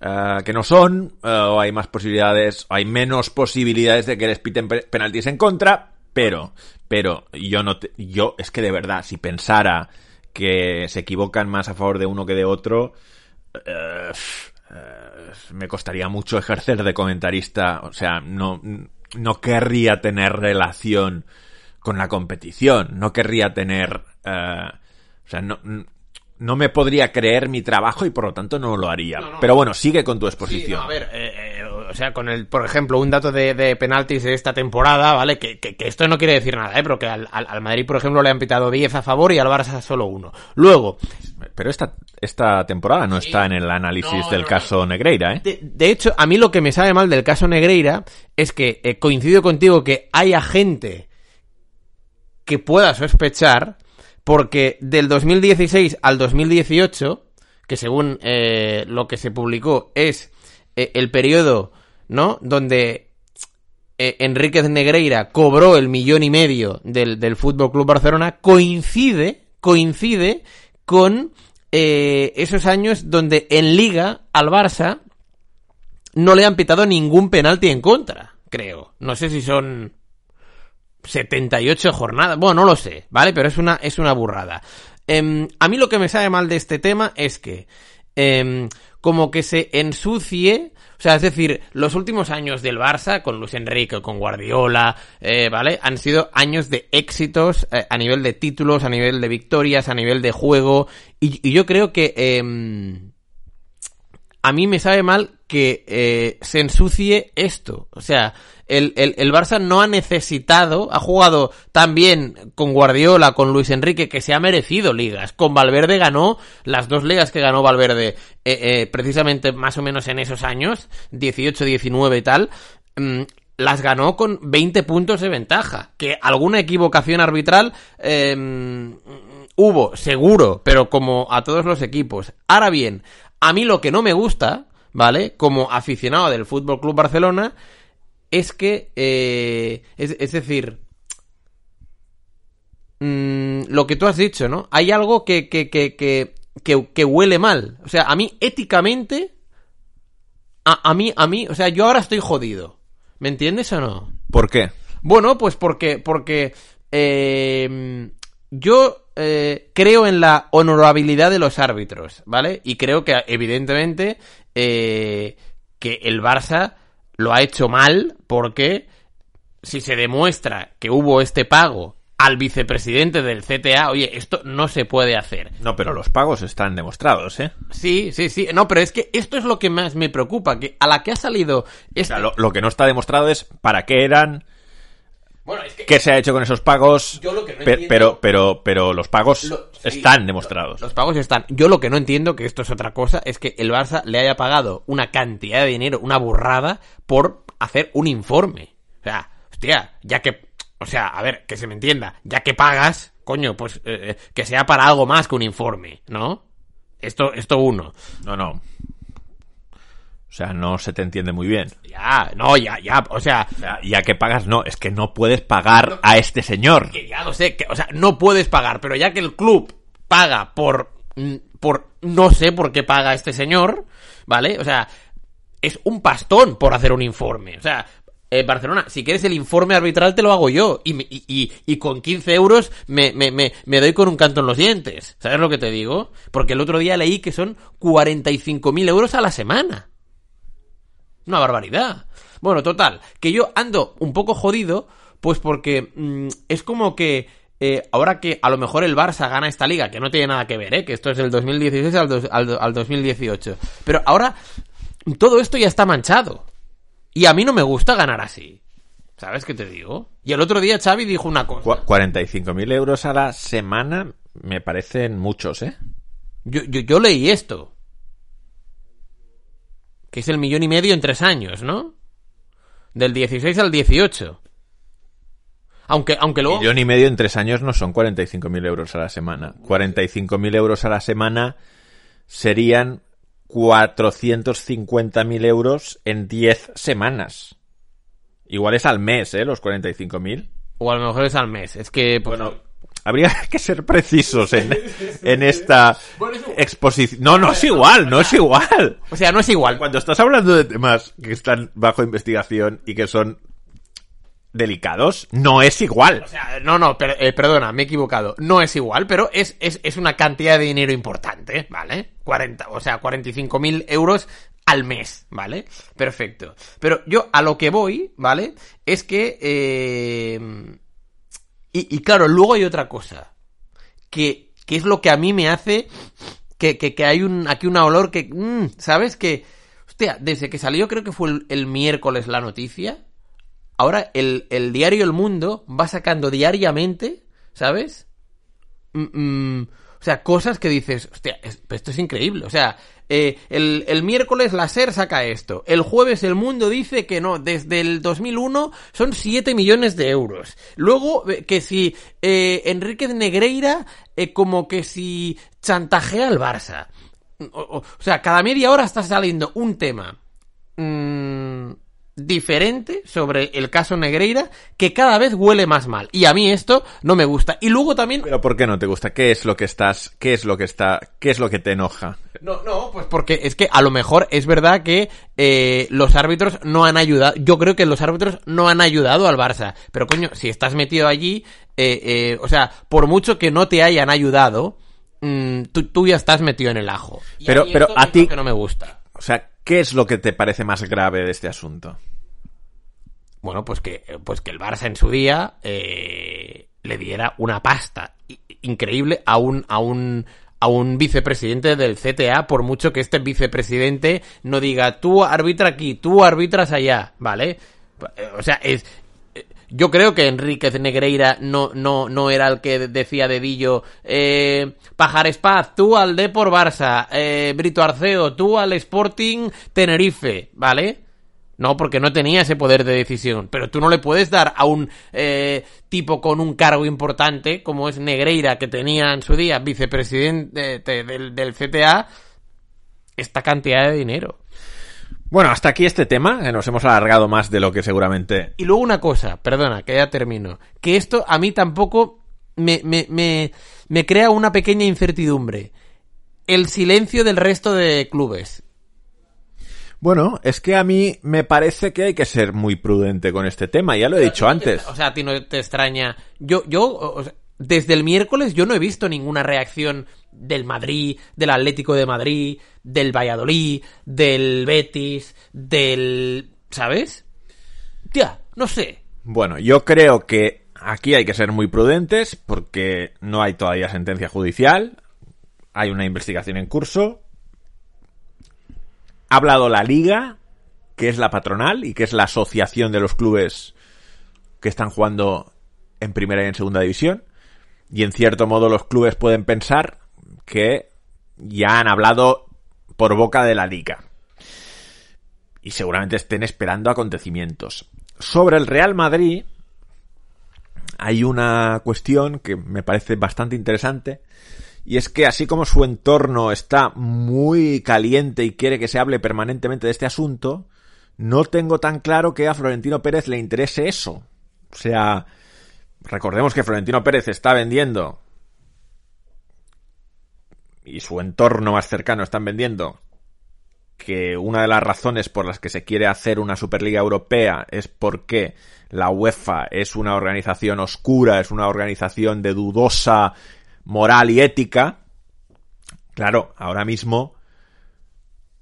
eh, que no son, eh, o hay más posibilidades, hay menos posibilidades de que les piten pe- penaltis en contra, pero, pero yo no, te- yo es que de verdad, si pensara que se equivocan más a favor de uno que de otro, eh, me costaría mucho ejercer de comentarista, o sea, no, no querría tener relación con la competición, no querría tener, eh, o sea, no, no me podría creer mi trabajo y por lo tanto no lo haría. No, no. Pero bueno, sigue con tu Sí, exposición. no, a ver, eh, eh, o sea, con el, por ejemplo, un dato de, de penaltis de esta temporada, ¿vale? Que, que- que esto no quiere decir nada, ¿eh? Pero que al, Madrid, por ejemplo, le han pitado 10 a favor y al Barça solo uno. Luego, Pero esta, esta temporada no está en el análisis No, del no, caso Negreira, ¿eh? de, de hecho, a mí lo que me sabe mal del caso Negreira es que eh, coincido contigo que haya gente que pueda sospechar, porque del 2016 al 2018, que según eh, lo que se publicó es eh, el periodo, ¿no? Donde eh, Enríquez Negreira cobró el millón y medio del, del Fútbol Club Barcelona, coincide, coincide con eh, esos años donde en Liga al Barça no le han pitado ningún penalti en contra, creo. No sé si son 78 jornadas. Bueno, no lo sé, ¿vale? Pero es una, es una burrada. Em, a mí lo que me sabe mal de este tema es que em, como que se ensucie, o sea, es decir, los últimos años del Barça, con Luis Enrique, con Guardiola, eh, ¿vale? Han sido años de éxitos eh, a nivel de títulos, a nivel de victorias, a nivel de juego, y, y yo creo que... em, a mí me sabe mal que eh, se ensucie esto. O sea, el, el, el Barça no ha necesitado, ha jugado tan bien con Guardiola, con Luis Enrique, que se ha merecido ligas. Con Valverde ganó las dos ligas que ganó Valverde, eh, eh, precisamente más o menos en esos años, 18, 19 y tal. mm, las ganó con 20 puntos de ventaja. Que alguna equivocación arbitral eh, hubo, seguro, pero como a todos los equipos. Ahora bien, a mí lo que no me gusta, ¿vale? Como aficionado del Fútbol Club Barcelona, es que, eh, es, es decir, mm, lo que tú has dicho, ¿no? Hay algo que, que, que, que, que, que huele mal. O sea, a mí éticamente, a, a mí, a mí, o sea, yo ahora estoy jodido. ¿Me entiendes o no? ¿Por qué? Bueno, pues porque, porque eh, yo eh, creo en la honorabilidad de los árbitros, ¿vale? Y creo que, evidentemente, eh, que el Barça lo ha hecho mal porque si se demuestra que hubo este pago al vicepresidente del CTA, oye, esto no se puede hacer. No, pero los pagos están demostrados, ¿eh? Sí, sí, sí. No, pero es que esto es lo que más me preocupa, que a la que ha salido O este... sea, lo, lo que no está demostrado es para qué eran, Bueno, es que... qué se ha hecho con esos pagos, Yo lo que no pe- entiendo- pero, pero, pero los pagos Lo- sí, están demostrados. Los pagos están. Yo lo que no entiendo, que esto es otra cosa, es que el Barça le haya pagado una cantidad de dinero, una burrada, por hacer un informe. O sea, hostia, ya que. O sea, a ver, que se me entienda. Ya que pagas, coño, pues eh, eh, que sea para algo más que un informe, ¿no? Esto, esto uno. No, no. O sea, no se te entiende muy bien. Ya, no, ya, ya, o sea, O sea, ya que pagas, no, es que no puedes pagar a este señor. que ya lo sé, que, o sea, no puedes pagar, pero ya que el club paga por, mm, por, no sé por qué paga este señor, ¿vale? O sea, es un pastón por hacer un informe. O sea, eh, Barcelona, si quieres el informe arbitral te lo hago yo. Y, y, y, y con 15 euros me, me, me, me doy con un canto en los dientes. ¿Sabes lo que te digo? Porque el otro día leí que son 45.000 euros a la semana. Una barbaridad. Bueno, total, que yo ando un poco jodido, pues porque mm, es como que eh, ahora que a lo mejor el Barça gana esta liga, que no tiene nada que ver, ¿eh? que esto es del 2016 al, al, al 2018, pero ahora todo esto ya está manchado. Y a mí no me gusta ganar así. ¿Sabes qué te digo? Y el otro día Xavi dijo una cosa. Cu- 45.000 euros a la semana me parecen muchos, ¿eh? Yo, yo, yo leí esto. Que es el millón y medio en tres años, ¿no? Del 16 al 18. Aunque, aunque luego... Millón y medio en tres años no son 45.000 euros a la semana. 45.000 euros a la semana serían 450.000 euros en 10 semanas. Igual es al mes, ¿eh? Los 45.000. O a lo mejor es al mes. Es que... pues, Bueno, habría [LAUGHS] que ser precisos en, en esta exposición. No, no es igual, no es igual. [LAUGHS] O sea, no es igual. Cuando estás hablando de temas que están bajo investigación y que son delicados, no es igual. O sea, no, no, per- eh, perdona, me he equivocado. No es igual, pero es, es, es una cantidad de dinero importante, ¿vale? 40, o sea, 45.000 euros al mes, ¿vale? Perfecto. Pero yo a lo que voy, ¿vale? Es que... eh, y, claro, luego hay otra cosa. Que, que es lo que a mí me hace que, que, hay un, aquí un olor que... mm, ¿Sabes? Que... Hostia, desde que salió creo que fue el, el miércoles la noticia. Ahora el, el diario El Mundo va sacando diariamente, ¿sabes? Mm, mm, o sea, cosas que dices, hostia, es- esto es increíble. O sea, eh, el, el miércoles la SER saca esto. El jueves El Mundo dice que no, desde el 2001 son 7 millones de euros. Luego, eh, que si eh, Enríquez Negreira, eh, como que si chantajea al Barça. O sea, cada media hora está saliendo un tema mm, diferente sobre el caso Negreira que cada vez huele más mal. Y a mí esto no me gusta. Y luego también... Pero ¿por qué no te gusta? ¿Qué es lo que estás, qué es lo que está, qué es lo que te enoja? No, no, pues porque es que a lo mejor es verdad que eh, los árbitros no han ayudado. Yo creo que los árbitros no han ayudado al Barça. Pero coño, si estás metido allí, eh, eh, o sea, por mucho que no te hayan ayudado, mm, tú, tú ya estás metido en el ajo. Y Pero- mí pero esto a ti- que no me gusta. O sea, ¿qué es lo que te parece más grave de este asunto? Bueno, pues que, pues que el Barça en su día eh, le diera una pasta increíble a un, a un, a un vicepresidente del CTA, por mucho que este vicepresidente no diga tú arbitra aquí, tú arbitras allá, ¿vale? O sea, es, yo creo que Enríquez Negreira no, no, no era el que decía dedillo, eh, Pajares Paz, tú al Depor Barça, eh, Brito Arceo, tú al Sporting Tenerife, ¿vale? No, porque no tenía ese poder de decisión. Pero tú no le puedes dar a un eh, tipo con un cargo importante, como es Negreira, que tenía en su día vicepresidente de- del, del CTA, esta cantidad de dinero. Bueno, hasta aquí este tema, que nos hemos alargado más de lo que seguramente... Y luego una cosa, perdona, que ya termino. Que esto a mí tampoco me, me, me, me crea una pequeña incertidumbre. El silencio del resto de clubes. Bueno, es que a mí me parece que hay que ser muy prudente con este tema, ya lo he dicho antes. O sea, a ti no te extraña. Yo, yo, o sea, desde el miércoles yo no he visto ninguna reacción del Madrid, del Atlético de Madrid, del Valladolid, del Betis, del... ¿Sabes? Tía, no sé. Bueno, yo creo que aquí hay que ser muy prudentes porque no hay todavía sentencia judicial, hay una investigación en curso. Ha hablado la liga, que es la patronal y que es la asociación de los clubes que están jugando en primera y en segunda división. Y en cierto modo los clubes pueden pensar que ya han hablado por boca de la liga. Y seguramente estén esperando acontecimientos. Sobre el Real Madrid hay una cuestión que me parece bastante interesante. Y es que así como su entorno está muy caliente y quiere que se hable permanentemente de este asunto, no tengo tan claro que a Florentino Pérez le interese eso. O sea, recordemos que Florentino Pérez está vendiendo y su entorno más cercano están vendiendo que una de las razones por las que se quiere hacer una Superliga Europea es porque la UEFA es una organización oscura, es una organización de dudosa moral y ética. Claro, ahora mismo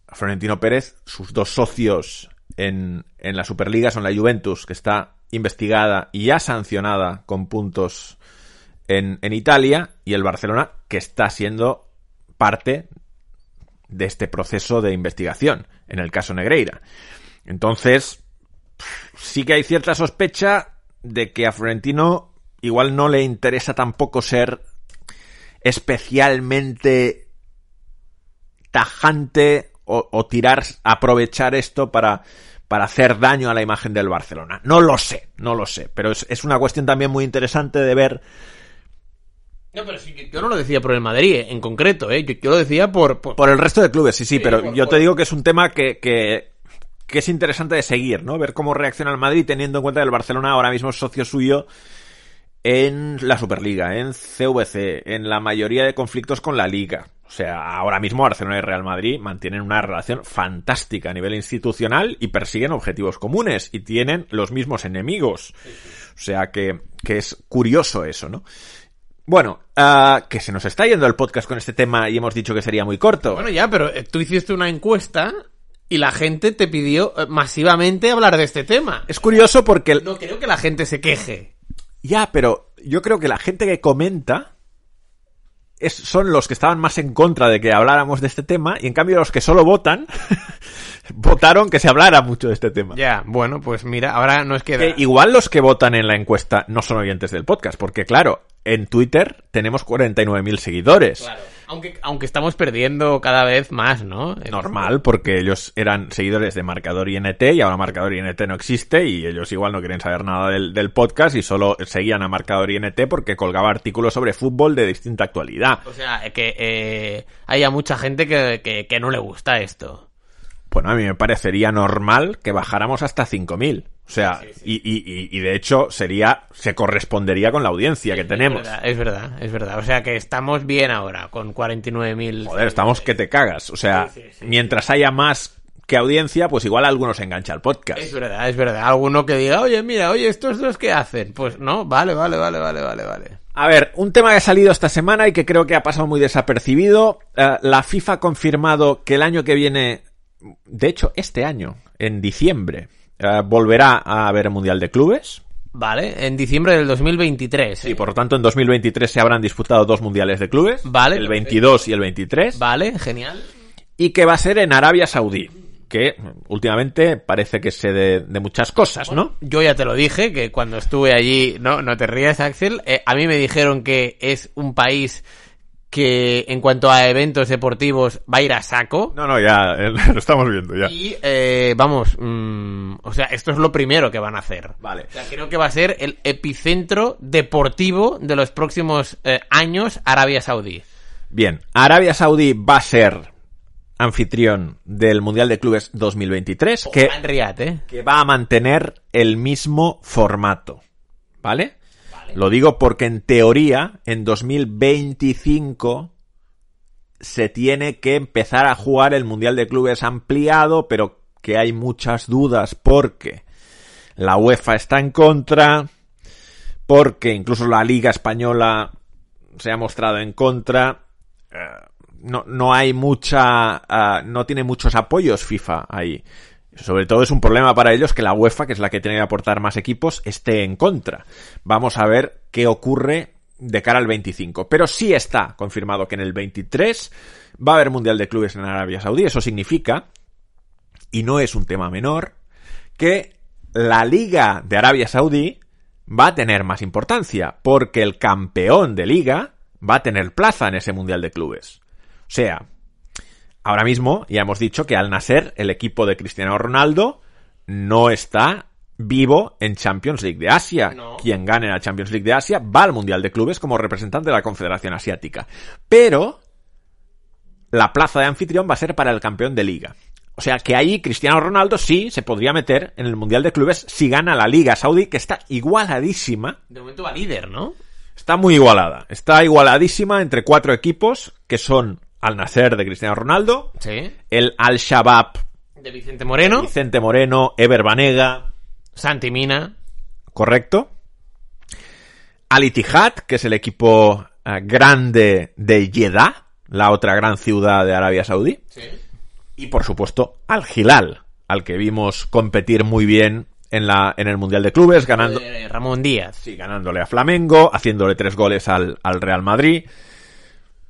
Florentino Pérez, sus dos socios en, en la Superliga son la Juventus, que está investigada y ya sancionada con puntos en, en Italia y el Barcelona que está siendo parte de este proceso de investigación en el caso Negreira. Entonces, sí que hay cierta sospecha de que a Florentino igual no le interesa tampoco ser especialmente tajante o, o tirar, aprovechar esto para, para hacer daño a la imagen del Barcelona. No lo sé, no lo sé, pero es, es una cuestión también muy interesante de ver No, pero sí yo no lo decía por el Madrid, eh, en concreto, ¿eh? Yo, yo lo decía por... por- Por el resto de clubes, sí, sí, Sí, pero por- yo te digo que es un tema que, que, que es interesante de seguir, ¿no? Ver cómo reacciona el Madrid teniendo en cuenta que el Barcelona ahora mismo es socio suyo en la Superliga, en CVC, en la mayoría de conflictos con la Liga. O sea, ahora mismo Barcelona y Real Madrid mantienen una relación fantástica a nivel institucional y persiguen objetivos comunes y tienen los mismos enemigos. O sea que, que es curioso eso, ¿no? Bueno, ah, que se nos está yendo el podcast con este tema y hemos dicho que sería muy corto. Bueno, ya, pero eh, tú hiciste una encuesta y la gente te pidió eh, masivamente hablar de este tema. Es curioso porque... el- No creo que la gente se queje. Ya, pero yo creo que la gente que comenta es- son los que estaban más en contra de que habláramos de este tema y en cambio los que solo votan [LAUGHS] votaron que se hablara mucho de este tema. Ya, bueno, pues mira, ahora nos queda... Que igual los que votan en la encuesta no son oyentes del podcast, porque claro, en Twitter tenemos 49.000 seguidores. Claro. Aunque, aunque estamos perdiendo cada vez más, ¿no? Normal, porque ellos eran seguidores de Marcador INT y ahora Marcador INT no existe y ellos igual no quieren saber nada del, del podcast y solo seguían a Marcador INT porque colgaba artículos sobre fútbol de distinta actualidad. O sea, que eh, haya mucha gente que, que, que no le gusta esto. Bueno, a mí me parecería normal que bajáramos hasta 5.000. O sea, Y, y, y- y de hecho sería, se correspondería con la audiencia que tenemos. Es verdad, es verdad, es verdad. O sea que estamos bien ahora, con 49.000... Joder, estamos que te cagas. O sea, Sí, sí, sí. mientras haya más que audiencia, pues igual algunos engancha al podcast. Es verdad, es verdad. Alguno que diga, oye, mira, oye, estos dos que hacen. Pues no, vale, vale, vale, vale, vale, vale. A ver, un tema que ha salido esta semana y que creo que ha pasado muy desapercibido. Eh, la FIFA ha confirmado que el año que viene, de hecho, este año, en diciembre, eh, volverá a haber Mundial de Clubes. Vale, en diciembre del 2023. ¿eh? Y por lo tanto, en 2023 se habrán disputado dos Mundiales de Clubes. Vale, El perfecto. 22 y el 23. Vale, genial. Y que va a ser en Arabia Saudí. Que últimamente parece que sé de, de muchas cosas, ¿no? Yo ya te lo dije, que cuando estuve allí, no, no te rías, Axel, eh, a mí me dijeron que es un país que en cuanto a eventos deportivos va a ir a saco. No, no, ya eh, [LAUGHS] lo estamos viendo ya. Y eh, vamos, mm, o sea, esto es lo primero que van a hacer. Vale. O sea, creo que va a ser el epicentro deportivo de los próximos eh, años Arabia Saudí. Bien, Arabia Saudí va a ser anfitrión del Mundial de Clubes 2023, que, Ojalá en Riyadh, ¿eh? que va a mantener el mismo formato. ¿Vale? Lo digo porque en teoría, en 2025 se tiene que empezar a jugar el Mundial de Clubes ampliado, pero que hay muchas dudas porque la UEFA está en contra, porque incluso la Liga Española se ha mostrado en contra. Eh, no, no hay mucha, ah, no tiene muchos apoyos FIFA ahí. Sobre todo es un problema para ellos que la UEFA, que es la que tiene que aportar más equipos, esté en contra. Vamos a ver qué ocurre de cara al 25. Pero sí está confirmado que en el 23 va a haber Mundial de Clubes en Arabia Saudí. Eso significa, y no es un tema menor, que la Liga de Arabia Saudí va a tener más importancia, porque el campeón de liga va a tener plaza en ese Mundial de Clubes. O sea, ahora mismo ya hemos dicho que al nacer el equipo de Cristiano Ronaldo no está vivo en Champions League de Asia. No. Quien gane la Champions League de Asia va al Mundial de Clubes como representante de la Confederación Asiática. Pero la plaza de anfitrión va a ser para el campeón de liga. O sea que ahí Cristiano Ronaldo sí se podría meter en el Mundial de Clubes si gana la Liga Saudí, que está igualadísima. De momento va líder, ¿no? Está muy igualada. Está igualadísima entre cuatro equipos que son Al Nacer de Cristiano Ronaldo, Sí. el Al Shabab De Vicente Moreno, Vicente Moreno, Ever Banega, Santi Mina. correcto. Al Ittihad, que es el equipo eh, grande de Jeddah, la otra gran ciudad de Arabia Saudí. Sí. Y por supuesto al Hilal, al que vimos competir muy bien en, la, en el Mundial de Clubes, ganando, Eh, Ramón Díaz. sí, ganándole a Flamengo, haciéndole tres goles al, al Real Madrid.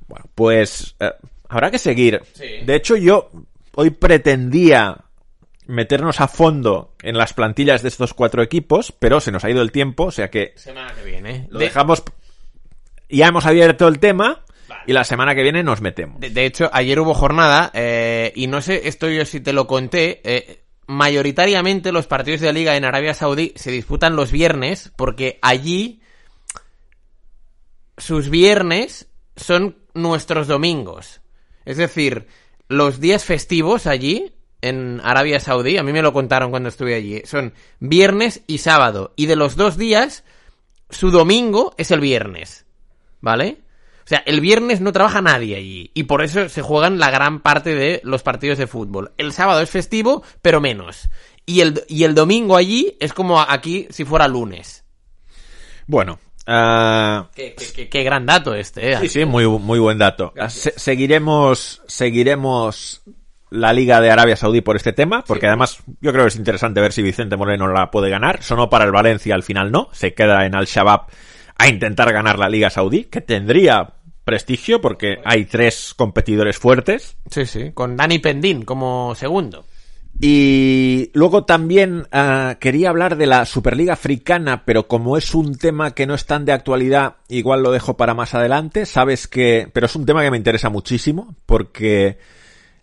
Bueno, pues eh, habrá que seguir. Sí. De hecho, yo hoy pretendía meternos a fondo en las plantillas de estos cuatro equipos, pero se nos ha ido el tiempo, o sea que Semana que viene. lo De- dejamos. Ya hemos abierto el tema y la semana que viene nos metemos. De, de hecho, ayer hubo jornada eh, y no sé esto yo si te lo conté. eh, mayoritariamente los partidos de la liga en Arabia Saudí se disputan los viernes porque allí sus viernes son nuestros domingos. Es decir, los días festivos allí en Arabia Saudí, a mí me lo contaron cuando estuve allí, son viernes y sábado. Y de los dos días, su domingo es el viernes. ¿Vale? O sea, el viernes no trabaja nadie allí. Y por eso se juegan la gran parte de los partidos de fútbol. El sábado es festivo, pero menos. Y el, y el domingo allí es como aquí si fuera lunes. Bueno, ah, Qué, qué- qué- qué gran dato este, ¿eh? sí, sí, muy, muy buen dato. Se- seguiremos, seguiremos la Liga de Arabia Saudí por este tema, porque además yo creo que es interesante ver si Vicente Moreno la puede ganar. Sonó para el Valencia, al final no. Se queda en Al-Shabaab a intentar ganar la Liga Saudí, que tendría prestigio porque hay tres competidores fuertes. Sí, sí. Con Dani Pendín como segundo. Y luego también ah, quería hablar de la Superliga Africana, pero como es un tema que no es tan de actualidad, igual lo dejo para más adelante. Sabes que, pero es un tema que me interesa muchísimo, porque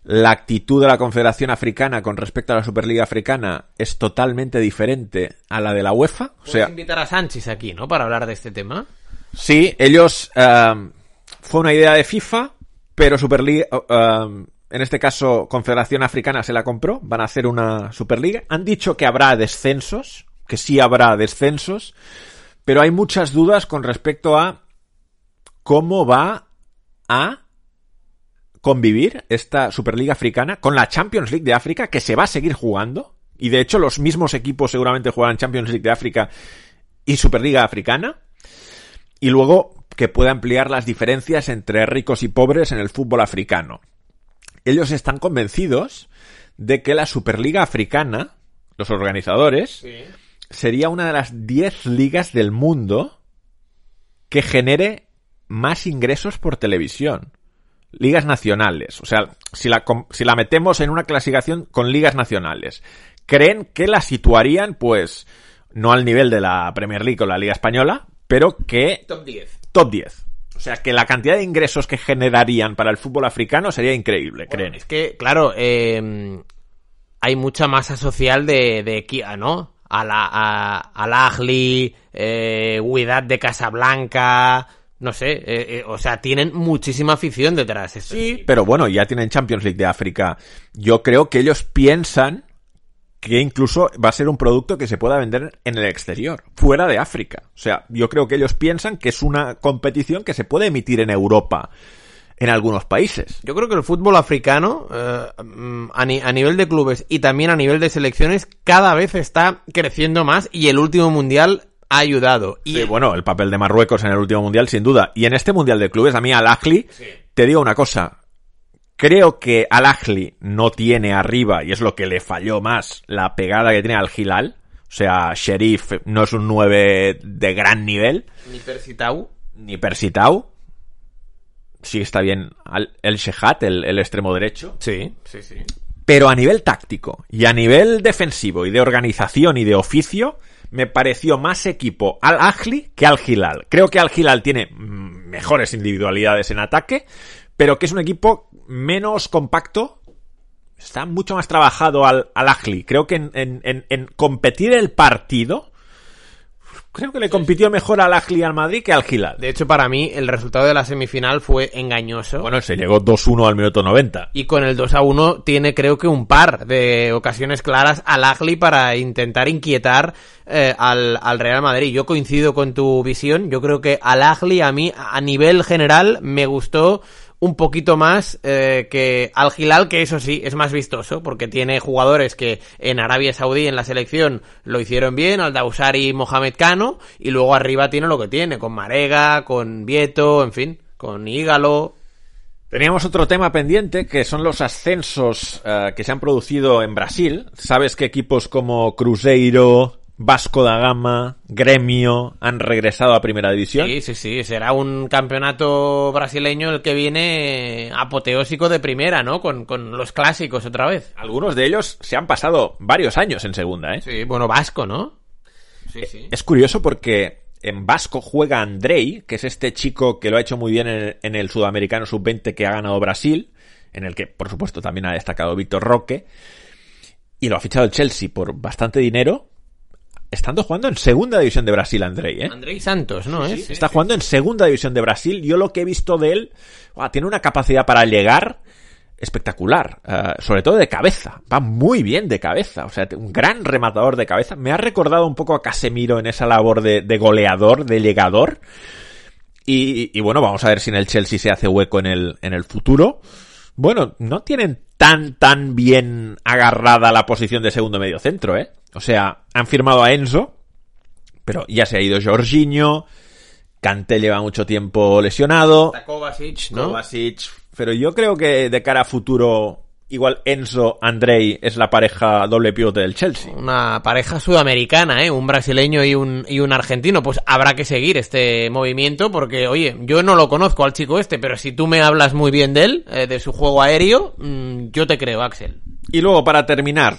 la actitud de la Confederación Africana con respecto a la Superliga Africana es totalmente diferente a la de la UEFA. O sea, invitar a Sánchez aquí, ¿no? Para hablar de este tema. Sí, ellos ah, fue una idea de FIFA, pero Superliga, ah, en este caso Confederación Africana se la compró, van a hacer una Superliga. Han dicho que habrá descensos, que sí habrá descensos, pero hay muchas dudas con respecto a cómo va a convivir esta Superliga Africana con la Champions League de África, que se va a seguir jugando. Y de hecho los mismos equipos seguramente jugarán Champions League de África y Superliga Africana y luego que pueda ampliar las diferencias entre ricos y pobres en el fútbol africano. Ellos están convencidos de que la Superliga Africana, los organizadores, sería una de las 10 ligas del mundo que genere más ingresos por televisión. Ligas nacionales. O sea, si la, si la metemos en una clasificación con ligas nacionales, creen que la situarían, pues, no al nivel de la Premier League o la Liga Española, pero que Top 10. top 10. O sea, que la cantidad de ingresos que generarían para el fútbol africano sería increíble, creen. Es que, claro, eh, hay mucha masa social de, de Kia, ¿no? A la, a, Ahly, eh, Huidad de Casablanca, no sé, eh, eh, o sea, tienen muchísima afición detrás. estos Sí, pero bueno, ya tienen Champions League de África. Yo creo que ellos piensan que incluso va a ser un producto que se pueda vender en el exterior, fuera de África. O sea, yo creo que ellos piensan que es una competición que se puede emitir en Europa, en algunos países. Yo creo que el fútbol africano, eh, a, ni- a nivel de clubes y también a nivel de selecciones, cada vez está creciendo más y el último mundial ha ayudado. Y Sí, bueno, el papel de Marruecos en el último mundial, sin duda. Y en este mundial de clubes, a mí Al Ahly, te digo una cosa. Creo que Al Ahly no tiene arriba, y es lo que le falló más, la pegada que tiene al Hilal. O sea, Sheriff no es un 9 de gran nivel, Ni Persitau. ni Persitau. Sí está bien el Shehat, el, el extremo derecho. Sí, sí, sí. Pero a nivel táctico y a nivel defensivo y de organización y de oficio, me pareció más equipo al Ahly que al Hilal. Creo que al Hilal tiene mm, mejores individualidades en ataque, pero que es un equipo menos compacto. Está mucho más trabajado al, al Ahly. Creo que en, en- en- en competir el partido, creo que le compitió mejor al y al Madrid que al Hilal. De hecho, para mí, el resultado de la semifinal fue engañoso. Bueno, se llegó 2-1 al minuto 90. Y con el 2 a 1 tiene creo que un par de ocasiones claras al Agli para intentar inquietar eh, al, al Real Madrid. Yo coincido con tu visión. Yo creo que al Agli a mí a nivel general me gustó un poquito más eh, que al Hilal, que eso sí, es más vistoso, porque tiene jugadores que en Arabia Saudí en la selección lo hicieron bien, al Dausari y Mohamed Cano, y luego arriba tiene lo que tiene, con Marega, con Vieto, en fin, con Ígalo. Teníamos otro tema pendiente que son los ascensos eh, que se han producido en Brasil. Sabes que equipos como Cruzeiro, Vasco da Gama, Gremio han regresado a Primera División. Sí, sí, sí, será un campeonato brasileño el que viene apoteósico de primera, ¿no? Con, con los clásicos otra vez. Algunos de ellos se han pasado varios años en Segunda, ¿eh? Sí, bueno, Vasco, ¿no? Sí, sí. Es curioso porque en Vasco juega Andrei, que es este chico que lo ha hecho muy bien en el, en el Sudamericano Sub-20 que ha ganado Brasil, en el que, por supuesto, también ha destacado Víctor Roque, y lo ha fichado el Chelsea por bastante dinero, estando jugando en Segunda División de Brasil, Andrei, ¿eh? Andrei Santos, ¿no? es? Está jugando en Segunda División de Brasil. Yo lo que he visto de él, tiene una capacidad para llegar espectacular, eh, sobre todo de cabeza, va muy bien de cabeza, o sea, un gran rematador de cabeza, me ha recordado un poco a Casemiro en esa labor de, de goleador, de llegador, y, y, bueno, vamos a ver si en el Chelsea se hace hueco en el, en el futuro. Bueno, no tienen tan, tan bien agarrada la posición de segundo medio centro, ¿eh? O sea, han firmado a Enzo, pero ya se ha ido Jorginho, Kanté lleva mucho tiempo lesionado, Kovacic, ¿no? Kovacic, pero yo creo que de cara a futuro, igual Enzo, Andrei es la pareja doble pivote del Chelsea. Una pareja sudamericana, ¿eh? Un brasileño y un, y un argentino. Pues habrá que seguir este movimiento porque, oye, yo no lo conozco al chico este, pero si tú me hablas muy bien de él, eh, de su juego aéreo, mm, yo te creo, Axel. Y luego, para terminar,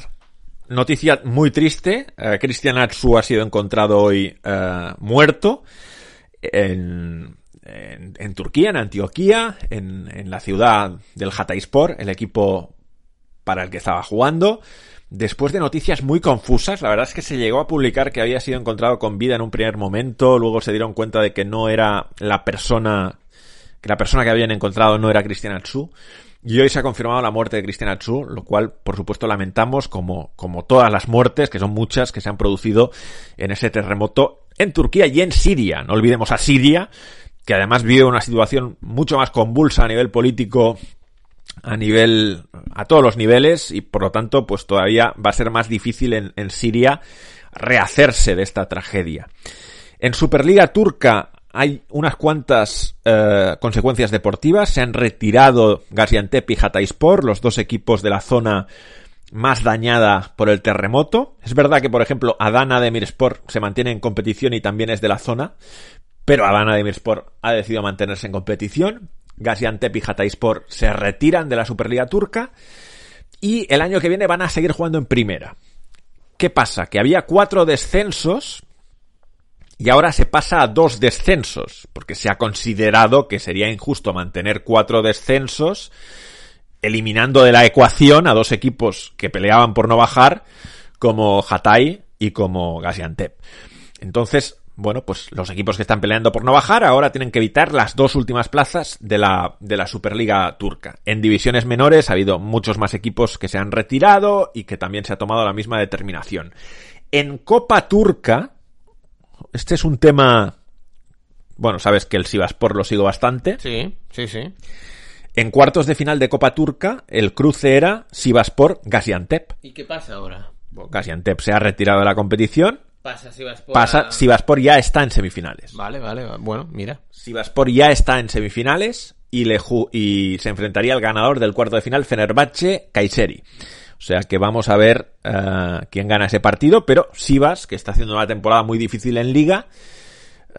noticia muy triste, eh, Cristian Atsu ha sido encontrado hoy eh, muerto en, en, en Turquía, en Antioquía, en, en la ciudad del Hatayspor, el equipo para el que estaba jugando. Después de noticias muy confusas, la verdad es que se llegó a publicar que había sido encontrado con vida en un primer momento, luego se dieron cuenta de que no era la persona, que la persona que habían encontrado no era Cristian Atsu. Y hoy se ha confirmado la muerte de Cristian Atsu, lo cual, por supuesto, lamentamos como, como todas las muertes, que son muchas, que se han producido en ese terremoto en Turquía y en Siria. No olvidemos a Siria, que además vive una situación mucho más convulsa a nivel político, a nivel, a todos los niveles, y por lo tanto, pues todavía va a ser más difícil en, Siria rehacerse de esta tragedia. En Superliga Turca hay unas cuantas eh, consecuencias deportivas. Se han retirado Gaziantep y Hatayspor, los dos equipos de la zona más dañada por el terremoto. Es verdad que, por ejemplo, Adana de Mirspor se mantiene en competición y también es de la zona, pero Adana de Mirspor ha decidido mantenerse en competición. Gaziantep y Hatayspor se retiran de la Superliga Turca y el año que viene van a seguir jugando en primera. ¿Qué pasa? Que había cuatro descensos y ahora se pasa a dos descensos, porque se ha considerado que sería injusto mantener cuatro descensos, eliminando de la ecuación a dos equipos que peleaban por no bajar, como Hatay y como Gaziantep. Entonces, bueno, pues los equipos que están peleando por no bajar ahora tienen que evitar las dos últimas plazas de la, de la Superliga turca. En divisiones menores ha habido muchos más equipos que se han retirado y que también se ha tomado la misma determinación. En Copa Turca, este es un tema. Bueno, sabes que el Sivaspor lo sigo bastante. Sí, sí, sí. En cuartos de final de Copa Turca, el cruce era Sivaspor Gaziantep. ¿Y qué pasa ahora? Bueno, Gaziantep se ha retirado de la competición. Pasa si vas por... Pasa, Sivaspor ya está en semifinales. Vale, vale, bueno, mira. Sivaspor ya está en semifinales y, le ju- y se enfrentaría al ganador del cuarto de final, Fenerbahce Kayseri. O sea que vamos a ver eh, quién gana ese partido, pero Sivas, que está haciendo una temporada muy difícil en liga,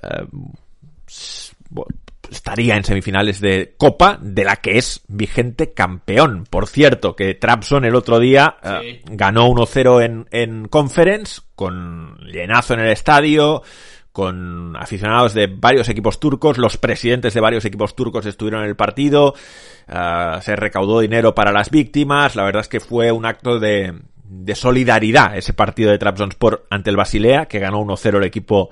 eh, estaría en semifinales de Copa, de la que es vigente campeón. Por cierto, que Trabzon el otro día eh, ganó 1-0 en, en Conference, con llenazo en el estadio, con aficionados de varios equipos turcos, los presidentes de varios equipos turcos estuvieron en el partido, ah, se recaudó dinero para las víctimas, la verdad es que fue un acto de, de solidaridad ese partido de Trabzonspor ante el Basilea, que ganó 1-0 el equipo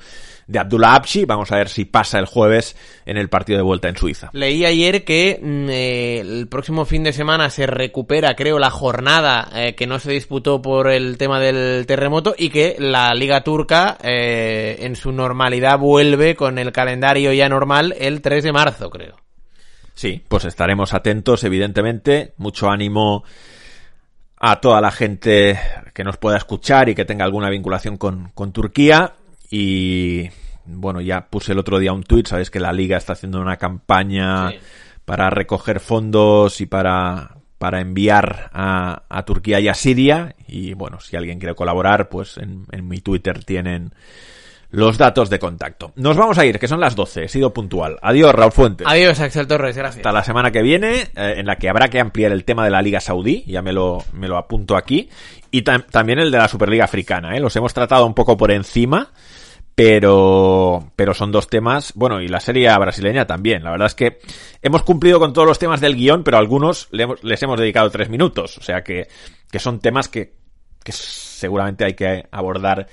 de Abdullah Abshi, vamos a ver si pasa el jueves en el partido de vuelta en Suiza. Leí ayer que mm, eh, el próximo fin de semana se recupera, creo, la jornada eh, que no se disputó por el tema del terremoto y que la Liga Turca eh, en su normalidad vuelve con el calendario ya normal el 3 de marzo, creo. Sí, pues estaremos atentos, evidentemente. Mucho ánimo a toda la gente que nos pueda escuchar y que tenga alguna vinculación con, con Turquía. Y bueno, ya puse el otro día un tuit, sabes que la liga está haciendo una campaña Sí. para recoger fondos y para, para enviar a, a Turquía y a Siria. Y bueno, si alguien quiere colaborar, pues en, en mi Twitter tienen los datos de contacto. Nos vamos a ir, que son las 12, he sido puntual. Adiós, Raúl Fuentes. Adiós, Axel Torres, gracias. Hasta la semana que viene, eh, en la que habrá que ampliar el tema de la Liga Saudí, ya me lo, me lo apunto aquí, y tam- también el de la Superliga Africana, ¿eh? los hemos tratado un poco por encima, pero, pero son dos temas, bueno, y la serie brasileña también, la verdad es que hemos cumplido con todos los temas del guion, pero a algunos le hemos- les hemos dedicado tres minutos, o sea que, que son temas que, que seguramente hay que abordar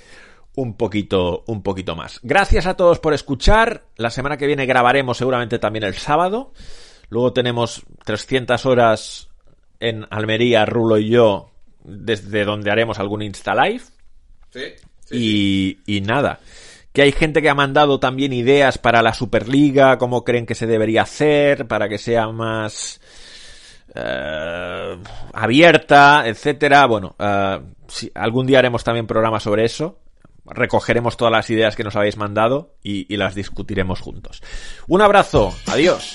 un poquito, un poquito más. Gracias a todos por escuchar. La semana que viene grabaremos seguramente también el sábado. Luego tenemos 300 horas en Almería, Rulo y yo, desde donde haremos algún Insta Live. y, y nada. Que hay gente que ha mandado también ideas para la Superliga, cómo creen que se debería hacer, para que sea más eh, abierta, etcétera. Bueno, eh, si- algún día haremos también programas sobre eso. Recogeremos todas las ideas que nos habéis mandado y, las discutiremos juntos. Un abrazo, adiós.